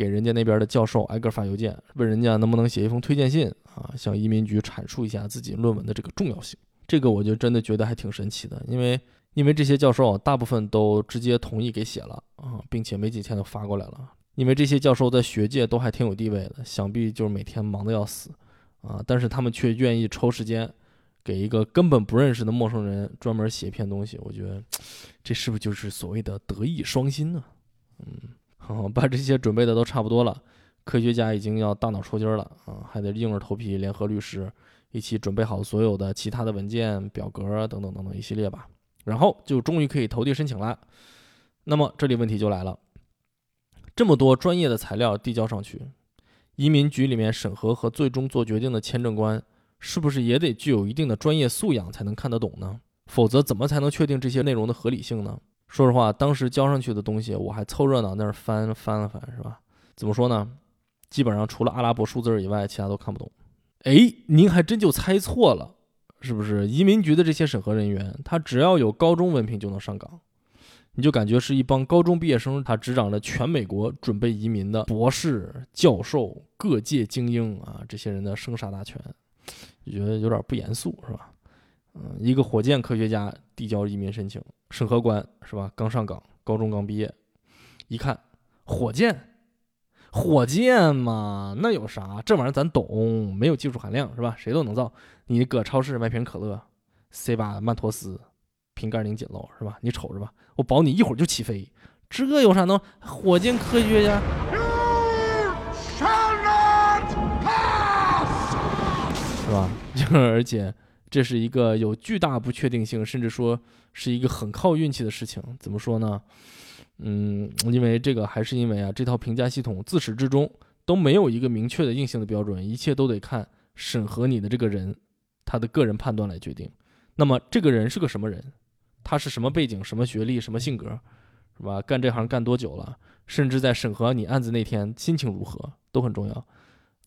给人家那边的教授挨个发邮件，问人家能不能写一封推荐信啊，向移民局阐述一下自己论文的这个重要性。这个我就真的觉得还挺神奇的，因为。因为这些教授大部分都直接同意给写了啊，并且没几天就发过来了。因为这些教授在学界都还挺有地位的，想必就是每天忙得要死啊，但是他们却愿意抽时间给一个根本不认识的陌生人专门写一篇东西。我觉得这是不是就是所谓的德艺双馨呢？嗯，好，把这些准备的都差不多了，科学家已经要大脑抽筋了啊，还得硬着头皮联合律师一起准备好所有的其他的文件、表格等等等等一系列吧。然后就终于可以投递申请了。那么这里问题就来了：这么多专业的材料递交上去，移民局里面审核和最终做决定的签证官是不是也得具有一定的专业素养才能看得懂呢？否则怎么才能确定这些内容的合理性呢？说实话，当时交上去的东西我还凑热闹那儿翻翻了翻，是吧？怎么说呢？基本上除了阿拉伯数字以外，其他都看不懂。哎，您还真就猜错了。是不是移民局的这些审核人员，他只要有高中文凭就能上岗？你就感觉是一帮高中毕业生，他执掌着全美国准备移民的博士、教授、各界精英啊，这些人的生杀大权，就觉得有点不严肃，是吧？嗯，一个火箭科学家递交移民申请，审核官是吧？刚上岗，高中刚毕业，一看火箭。火箭嘛，那有啥？这玩意儿咱懂，没有技术含量是吧？谁都能造。你搁超市买瓶可乐，塞把曼陀斯，瓶盖拧紧喽是吧？你瞅着吧，我保你一会儿就起飞。这有啥能？火箭科学家是吧？*laughs* 就是而且这是一个有巨大不确定性，甚至说是一个很靠运气的事情。怎么说呢？嗯，因为这个还是因为啊，这套评价系统自始至终都没有一个明确的硬性的标准，一切都得看审核你的这个人他的个人判断来决定。那么这个人是个什么人？他是什么背景、什么学历、什么性格，是吧？干这行干多久了？甚至在审核你案子那天心情如何都很重要。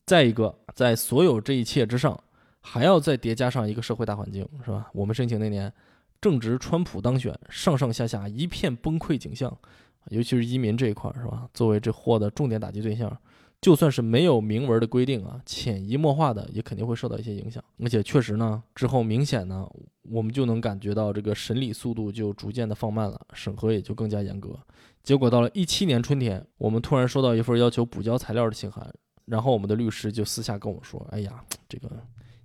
再一个，在所有这一切之上，还要再叠加上一个社会大环境，是吧？我们申请那年正值川普当选，上上下下一片崩溃景象。尤其是移民这一块，是吧？作为这货的重点打击对象，就算是没有明文的规定啊，潜移默化的也肯定会受到一些影响。而且确实呢，之后明显呢，我们就能感觉到这个审理速度就逐渐的放慢了，审核也就更加严格。结果到了一七年春天，我们突然收到一份要求补交材料的信函，然后我们的律师就私下跟我说：“哎呀，这个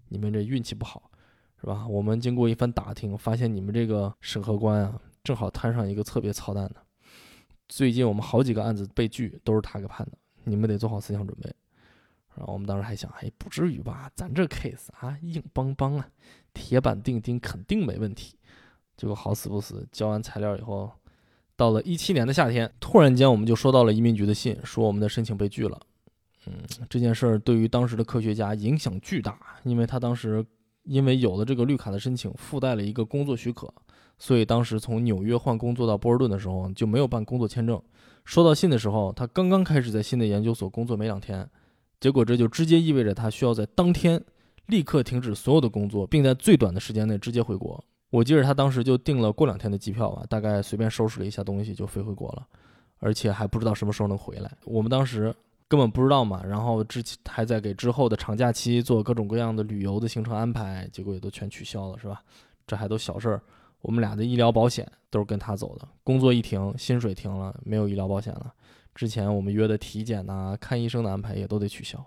你们这运气不好，是吧？我们经过一番打听，发现你们这个审核官啊，正好摊上一个特别操蛋的。”最近我们好几个案子被拒，都是他给判的，你们得做好思想准备。然后我们当时还想，哎，不至于吧？咱这 case 啊，硬邦邦啊，铁板钉钉，肯定没问题。结果好死不死，交完材料以后，到了一七年的夏天，突然间我们就收到了移民局的信，说我们的申请被拒了。嗯，这件事儿对于当时的科学家影响巨大，因为他当时因为有了这个绿卡的申请，附带了一个工作许可，所以当时从纽约换工作到波士顿的时候就没有办工作签证。收到信的时候，他刚刚开始在新的研究所工作没两天。结果这就直接意味着他需要在当天立刻停止所有的工作，并在最短的时间内直接回国。我记得他当时就订了过两天的机票吧，大概随便收拾了一下东西就飞回国了，而且还不知道什么时候能回来。我们当时根本不知道嘛，然后之前还在给之后的长假期做各种各样的旅游的行程安排，结果也都全取消了，是吧？这还都小事儿。我们俩的医疗保险都是跟他走的，工作一停，薪水停了，没有医疗保险了。之前我们约的体检呐、看医生的安排也都得取消，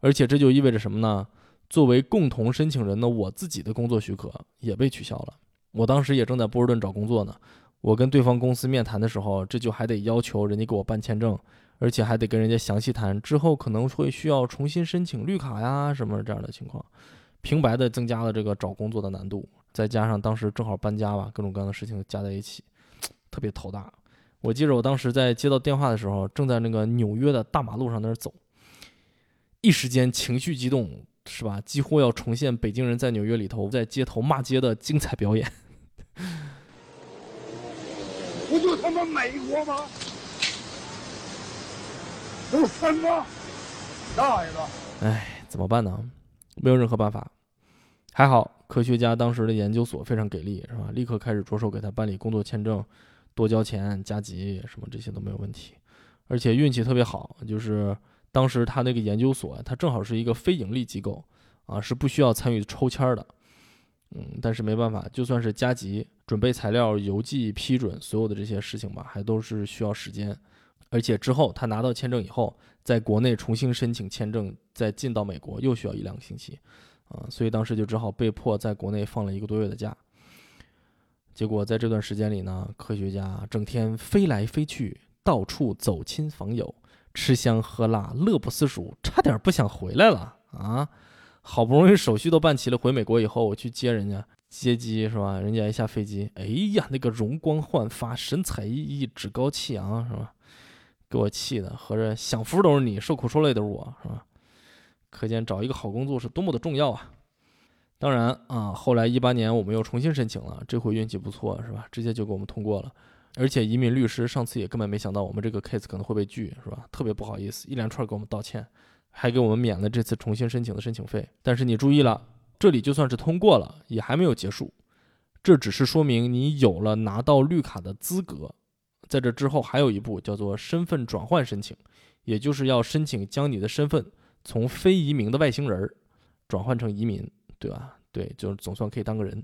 而且这就意味着什么呢？作为共同申请人的我自己的工作许可也被取消了。我当时也正在波士顿找工作呢，我跟对方公司面谈的时候，这就还得要求人家给我办签证，而且还得跟人家详细谈之后可能会需要重新申请绿卡呀什么这样的情况，平白的增加了这个找工作的难度。再加上当时正好搬家吧，各种各样的事情加在一起，特别头大。我记着，我当时在接到电话的时候，正在那个纽约的大马路上那儿走，一时间情绪激动，是吧？几乎要重现北京人在纽约里头在街头骂街的精彩表演。*laughs* 不就他妈美国吗？有分吗？大爷的！哎，怎么办呢？没有任何办法。还好，科学家当时的研究所非常给力，是吧？立刻开始着手给他办理工作签证。多交钱加急什么这些都没有问题，而且运气特别好，就是当时他那个研究所，他正好是一个非盈利机构啊，是不需要参与抽签的，嗯，但是没办法，就算是加急准备材料、邮寄批准所有的这些事情吧，还都是需要时间，而且之后他拿到签证以后，在国内重新申请签证，再进到美国又需要一两个星期，啊，所以当时就只好被迫在国内放了一个多月的假。结果在这段时间里呢，科学家整天飞来飞去，到处走亲访友，吃香喝辣，乐不思蜀，差点不想回来了啊！好不容易手续都办齐了，回美国以后我去接人家，接机是吧？人家一下飞机，哎呀，那个容光焕发，神采奕奕，趾高气扬是吧？给我气的，合着享福都是你，受苦受累都是我，是吧？可见找一个好工作是多么的重要啊！当然啊，后来一八年我们又重新申请了，这回运气不错，是吧？直接就给我们通过了。而且移民律师上次也根本没想到我们这个 case 可能会被拒，是吧？特别不好意思，一连串给我们道歉，还给我们免了这次重新申请的申请费。但是你注意了，这里就算是通过了，也还没有结束，这只是说明你有了拿到绿卡的资格。在这之后还有一步叫做身份转换申请，也就是要申请将你的身份从非移民的外星人转换成移民。对吧？对，就是总算可以当个人，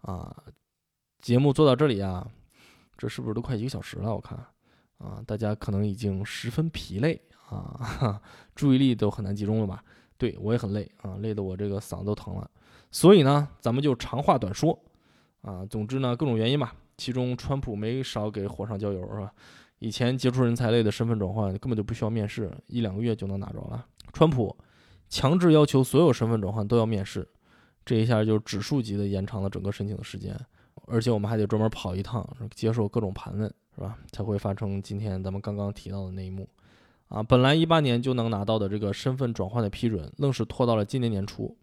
啊，节目做到这里啊，这是不是都快一个小时了？我看，啊，大家可能已经十分疲累啊，*laughs* 注意力都很难集中了吧？对我也很累啊，累得我这个嗓子都疼了。所以呢，咱们就长话短说，啊，总之呢，各种原因吧，其中川普没少给火上浇油，是吧？以前杰出人才类的身份转换根本就不需要面试，一两个月就能拿着了。川普强制要求所有身份转换都要面试。这一下就指数级的延长了整个申请的时间，而且我们还得专门跑一趟，接受各种盘问，是吧？才会发生今天咱们刚刚提到的那一幕。啊，本来一八年就能拿到的这个身份转换的批准，愣是拖到了今年年初，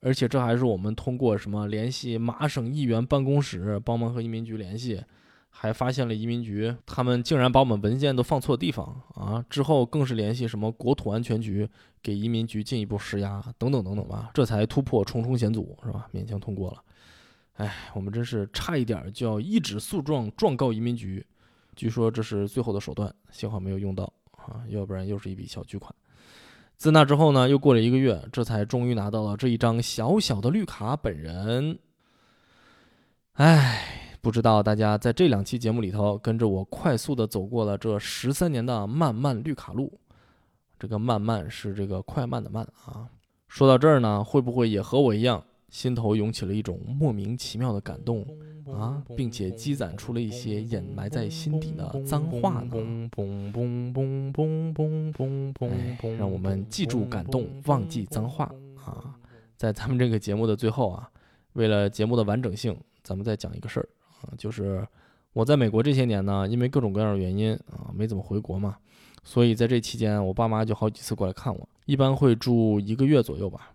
而且这还是我们通过什么联系麻省议员办公室，帮忙和移民局联系。还发现了移民局，他们竟然把我们文件都放错地方啊！之后更是联系什么国土安全局，给移民局进一步施压，等等等等吧，这才突破重重险阻，是吧？勉强通过了。哎，我们真是差一点就要一纸诉状状告移民局，据说这是最后的手段，幸好没有用到啊，要不然又是一笔小巨款。自那之后呢，又过了一个月，这才终于拿到了这一张小小的绿卡本人。哎。不知道大家在这两期节目里头跟着我快速的走过了这十三年的漫漫绿卡路，这个漫漫是这个快慢的慢啊。说到这儿呢，会不会也和我一样心头涌起了一种莫名其妙的感动啊，并且积攒出了一些掩埋在心底的脏话呢。让我们记住感动，忘记脏话啊！在咱们这个节目的最后啊，为了节目的完整性，咱们再讲一个事儿啊，就是我在美国这些年呢，因为各种各样的原因啊，没怎么回国嘛，所以在这期间，我爸妈就好几次过来看我，一般会住一个月左右吧。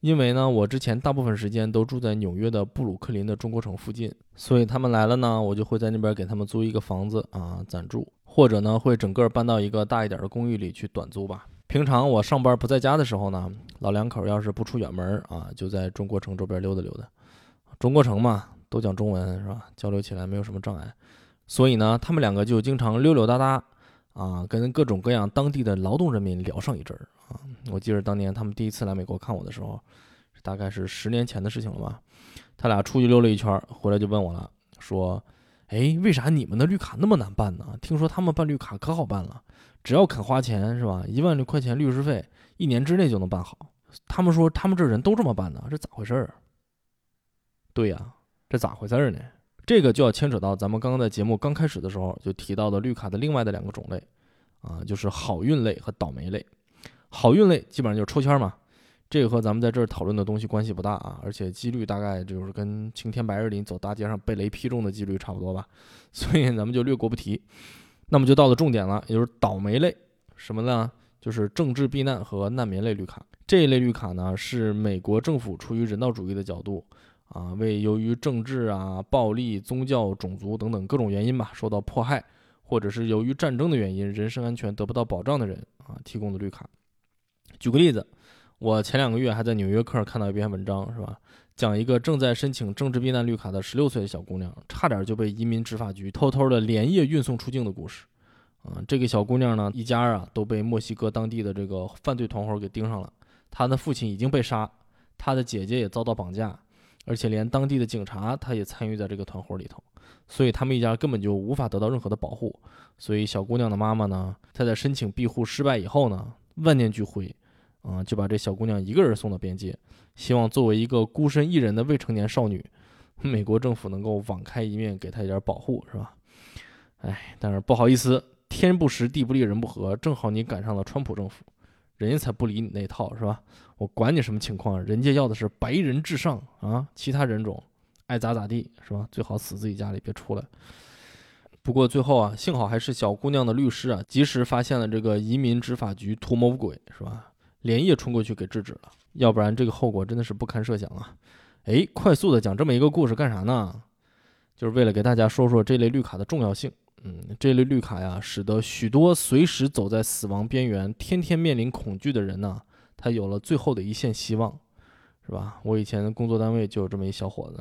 因为呢，我之前大部分时间都住在纽约的布鲁克林的中国城附近，所以他们来了呢，我就会在那边给他们租一个房子啊暂住，或者呢会整个搬到一个大一点的公寓里去短租吧。平常我上班不在家的时候呢，老两口要是不出远门啊，就在中国城周边溜达溜达。中国城嘛，都讲中文是吧？交流起来没有什么障碍，所以呢，他们两个就经常溜溜达达啊，跟各种各样当地的劳动人民聊上一阵儿。啊，我记得当年他们第一次来美国看我的时候，大概是十年前的事情了吧。他俩出去溜了一圈，回来就问我了，说：“哎，为啥你们的绿卡那么难办呢？听说他们办绿卡可好办了，只要肯花钱是吧？一万块钱律师费，一年之内就能办好。他们说他们这人都这么办的，这咋回事儿？对呀，这咋回事儿呢？这个就要牵扯到咱们刚刚在节目刚开始的时候就提到的绿卡的另外的两个种类，啊，就是好运类和倒霉类。好运类基本上就是抽签嘛，这个和咱们在这儿讨论的东西关系不大啊，而且几率大概就是跟晴天白日里走大街上被雷劈中的几率差不多吧，所以咱们就略过不提。那么就到了重点了，也就是倒霉类，什么呢？就是政治避难和难民类绿卡。这一类绿卡呢，是美国政府出于人道主义的角度啊，为由于政治啊、暴力、宗教、种族等等各种原因吧，受到迫害，或者是由于战争的原因，人身安全得不到保障的人啊，提供的绿卡。举个例子，我前两个月还在《纽约客》看到一篇文章，是吧？讲一个正在申请政治避难绿卡的十六岁的小姑娘，差点就被移民执法局偷偷的连夜运送出境的故事。啊，这个小姑娘呢，一家啊都被墨西哥当地的这个犯罪团伙给盯上了。她的父亲已经被杀，她的姐姐也遭到绑架，而且连当地的警察她也参与在这个团伙里头，所以他们一家根本就无法得到任何的保护。所以小姑娘的妈妈呢，她在申请庇护失败以后呢，万念俱灰。啊，就把这小姑娘一个人送到边界，希望作为一个孤身一人的未成年少女，美国政府能够网开一面，给她一点保护，是吧？哎，但是不好意思，天不时，地不利，人不和，正好你赶上了川普政府，人家才不理你那套，是吧？我管你什么情况，人家要的是白人至上啊，其他人种爱咋咋地，是吧？最好死自己家里，别出来。不过最后啊，幸好还是小姑娘的律师啊，及时发现了这个移民执法局图谋不轨，是吧？连夜冲过去给制止了，要不然这个后果真的是不堪设想啊！哎，快速的讲这么一个故事干啥呢？就是为了给大家说说这类绿卡的重要性。嗯，这类绿卡呀，使得许多随时走在死亡边缘、天天面临恐惧的人呢，他有了最后的一线希望，是吧？我以前工作单位就有这么一小伙子，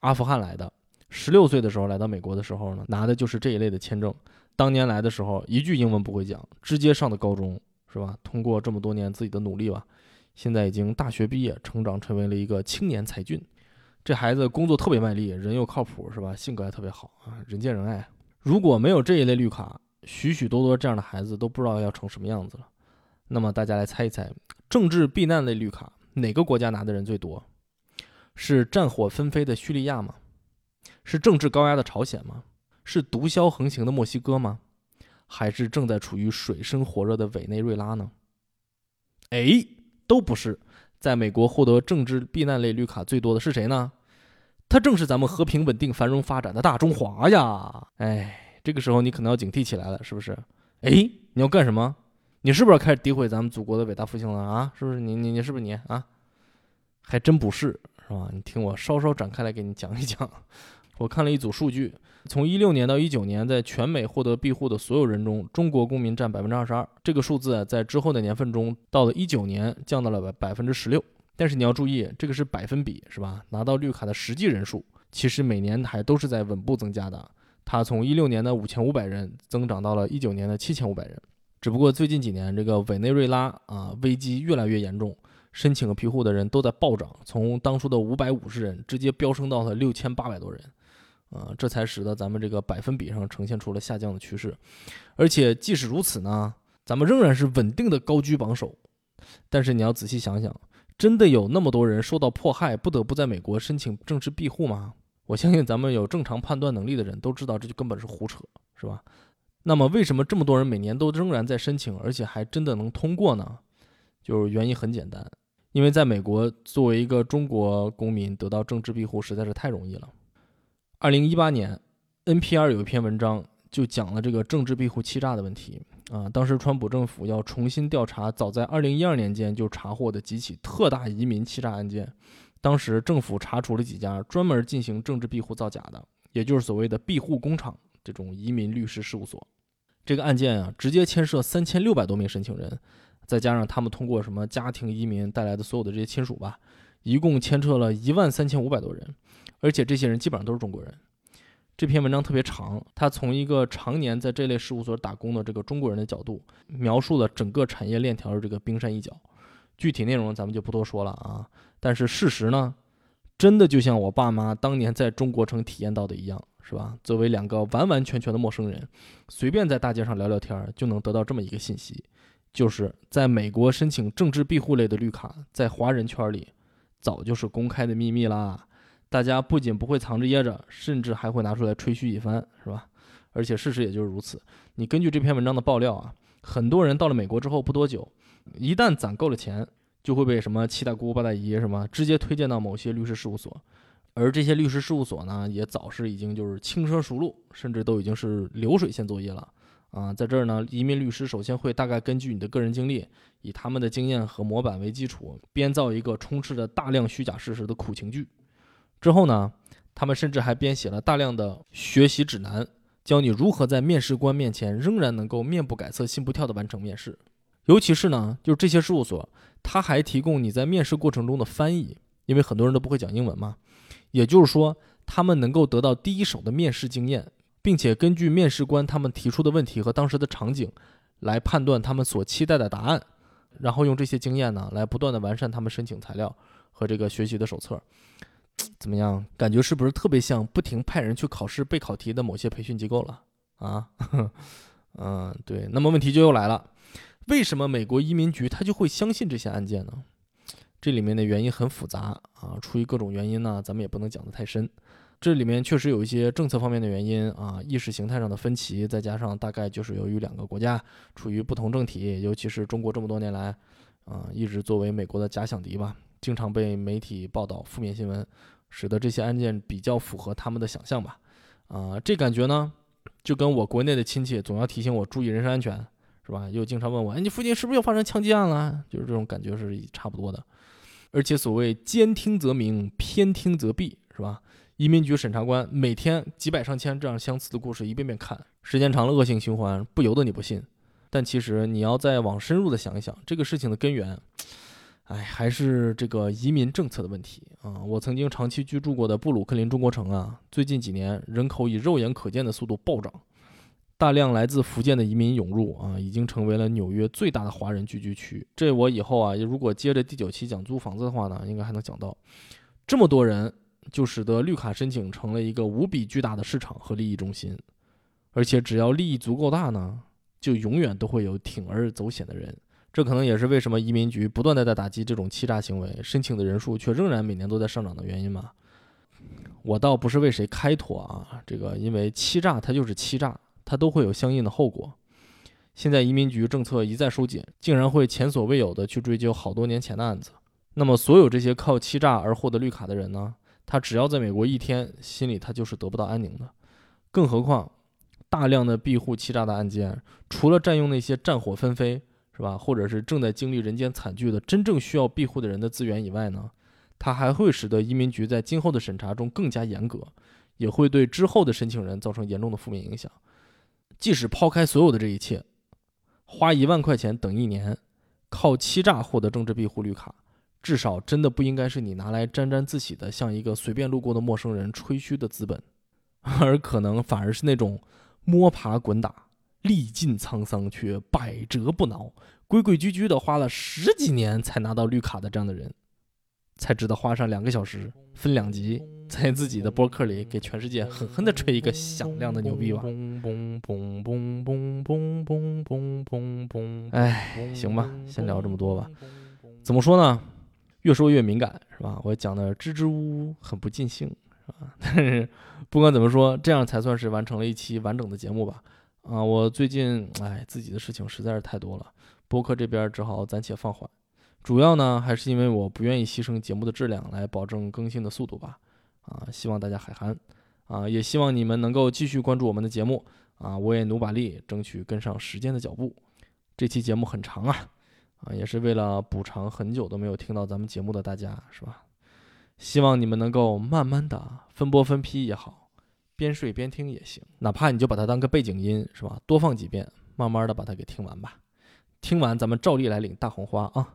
阿富汗来的，十六岁的时候来到美国的时候呢，拿的就是这一类的签证。当年来的时候，一句英文不会讲，直接上的高中。是吧？通过这么多年自己的努力吧，现在已经大学毕业，成长成为了一个青年才俊。这孩子工作特别卖力，人又靠谱，是吧？性格还特别好啊，人见人爱。如果没有这一类绿卡，许许多多这样的孩子都不知道要成什么样子了。那么大家来猜一猜，政治避难类绿卡哪个国家拿的人最多？是战火纷飞的叙利亚吗？是政治高压的朝鲜吗？是毒枭横行的墨西哥吗？还是正在处于水深火热的委内瑞拉呢？哎，都不是。在美国获得政治避难类绿卡最多的是谁呢？他正是咱们和平稳定繁荣发展的大中华呀！哎，这个时候你可能要警惕起来了，是不是？哎，你要干什么？你是不是开始诋毁咱们祖国的伟大复兴了啊？是不是？你你你是不是你啊？还真不是，是吧？你听我稍稍展开来给你讲一讲。*laughs* 我看了一组数据。从一六年到一九年，在全美获得庇护的所有人中，中国公民占百分之二十二。这个数字在之后的年份中，到了一九年降到了百百分之十六。但是你要注意，这个是百分比，是吧？拿到绿卡的实际人数，其实每年还都是在稳步增加的。它从一六年的五千五百人增长到了一九年的七千五百人。只不过最近几年，这个委内瑞拉啊危机越来越严重，申请庇护的人都在暴涨，从当初的五百五十人直接飙升到了六千八百多人。啊，这才使得咱们这个百分比上呈现出了下降的趋势，而且即使如此呢，咱们仍然是稳定的高居榜首。但是你要仔细想想，真的有那么多人受到迫害，不得不在美国申请政治庇护吗？我相信咱们有正常判断能力的人都知道，这就根本是胡扯，是吧？那么为什么这么多人每年都仍然在申请，而且还真的能通过呢？就是原因很简单，因为在美国，作为一个中国公民得到政治庇护实在是太容易了。二零一八年，NPR 有一篇文章就讲了这个政治庇护欺诈的问题啊。当时川普政府要重新调查早在二零一二年间就查获的几起特大移民欺诈案件。当时政府查处了几家专门进行政治庇护造假的，也就是所谓的庇护工厂这种移民律师事务所。这个案件啊，直接牵涉三千六百多名申请人，再加上他们通过什么家庭移民带来的所有的这些亲属吧，一共牵扯了一万三千五百多人，而且这些人基本上都是中国人。这篇文章特别长，他从一个常年在这类事务所打工的这个中国人的角度，描述了整个产业链条的这个冰山一角。具体内容咱们就不多说了啊，但是事实呢，真的就像我爸妈当年在中国城体验到的一样，是吧？作为两个完完全全的陌生人，随便在大街上聊聊天，就能得到这么一个信息，就是在美国申请政治庇护类的绿卡，在华人圈里早就是公开的秘密啦。大家不仅不会藏着掖着，甚至还会拿出来吹嘘一番，是吧？而且事实也就是如此。你根据这篇文章的爆料啊，很多人到了美国之后不多久。一旦攒够了钱，就会被什么七大姑八大姨什么直接推荐到某些律师事务所，而这些律师事务所呢，也早是已经就是轻车熟路，甚至都已经是流水线作业了啊。在这儿呢，移民律师首先会大概根据你的个人经历，以他们的经验和模板为基础，编造一个充斥着大量虚假事实的苦情剧。之后呢，他们甚至还编写了大量的学习指南，教你如何在面试官面前仍然能够面不改色心不跳的完成面试。尤其是呢，就是这些事务所，他还提供你在面试过程中的翻译，因为很多人都不会讲英文嘛。也就是说，他们能够得到第一手的面试经验，并且根据面试官他们提出的问题和当时的场景，来判断他们所期待的答案，然后用这些经验呢，来不断的完善他们申请材料和这个学习的手册。怎么样？感觉是不是特别像不停派人去考试备考题的某些培训机构了？啊，*laughs* 嗯，对。那么问题就又来了。为什么美国移民局他就会相信这些案件呢？这里面的原因很复杂啊，出于各种原因呢，咱们也不能讲得太深。这里面确实有一些政策方面的原因啊，意识形态上的分歧，再加上大概就是由于两个国家处于不同政体，尤其是中国这么多年来啊，一直作为美国的假想敌吧，经常被媒体报道负面新闻，使得这些案件比较符合他们的想象吧。啊，这感觉呢，就跟我国内的亲戚总要提醒我注意人身安全。是吧？又经常问我，哎，你附近是不是又发生枪击案了？就是这种感觉是差不多的。而且所谓兼听则明，偏听则弊，是吧？移民局审查官每天几百上千这样相似的故事一遍遍看，时间长了恶性循环，不由得你不信。但其实你要再往深入的想一想，这个事情的根源，哎，还是这个移民政策的问题啊。我曾经长期居住过的布鲁克林中国城啊，最近几年人口以肉眼可见的速度暴涨。大量来自福建的移民涌入啊，已经成为了纽约最大的华人聚居区。这我以后啊，如果接着第九期讲租房子的话呢，应该还能讲到。这么多人，就使得绿卡申请成了一个无比巨大的市场和利益中心。而且只要利益足够大呢，就永远都会有铤而走险的人。这可能也是为什么移民局不断的在打击这种欺诈行为，申请的人数却仍然每年都在上涨的原因嘛。我倒不是为谁开脱啊，这个因为欺诈它就是欺诈。它都会有相应的后果。现在移民局政策一再收紧，竟然会前所未有的去追究好多年前的案子。那么，所有这些靠欺诈而获得绿卡的人呢？他只要在美国一天，心里他就是得不到安宁的。更何况，大量的庇护欺诈的案件，除了占用那些战火纷飞，是吧？或者是正在经历人间惨剧的真正需要庇护的人的资源以外呢？它还会使得移民局在今后的审查中更加严格，也会对之后的申请人造成严重的负面影响。即使抛开所有的这一切，花一万块钱等一年，靠欺诈获得政治庇护绿卡，至少真的不应该是你拿来沾沾自喜的，向一个随便路过的陌生人吹嘘的资本，而可能反而是那种摸爬滚打、历尽沧桑却百折不挠、规规矩矩的花了十几年才拿到绿卡的这样的人。才值得花上两个小时，分两集，在自己的博客里给全世界狠狠地吹一个响亮的牛逼吧！哎，行吧，先聊这么多吧。怎么说呢？越说越敏感，是吧？我讲的支支吾吾，很不尽兴，是吧？*laughs* 但是不管怎么说，这样才算是完成了一期完整的节目吧。啊，我最近哎，自己的事情实在是太多了，播客这边只好暂且放缓。主要呢，还是因为我不愿意牺牲节目的质量来保证更新的速度吧。啊，希望大家海涵。啊，也希望你们能够继续关注我们的节目。啊，我也努把力，争取跟上时间的脚步。这期节目很长啊，啊，也是为了补偿很久都没有听到咱们节目的大家，是吧？希望你们能够慢慢的分播分批也好，边睡边听也行，哪怕你就把它当个背景音，是吧？多放几遍，慢慢的把它给听完吧。听完咱们照例来领大红花啊！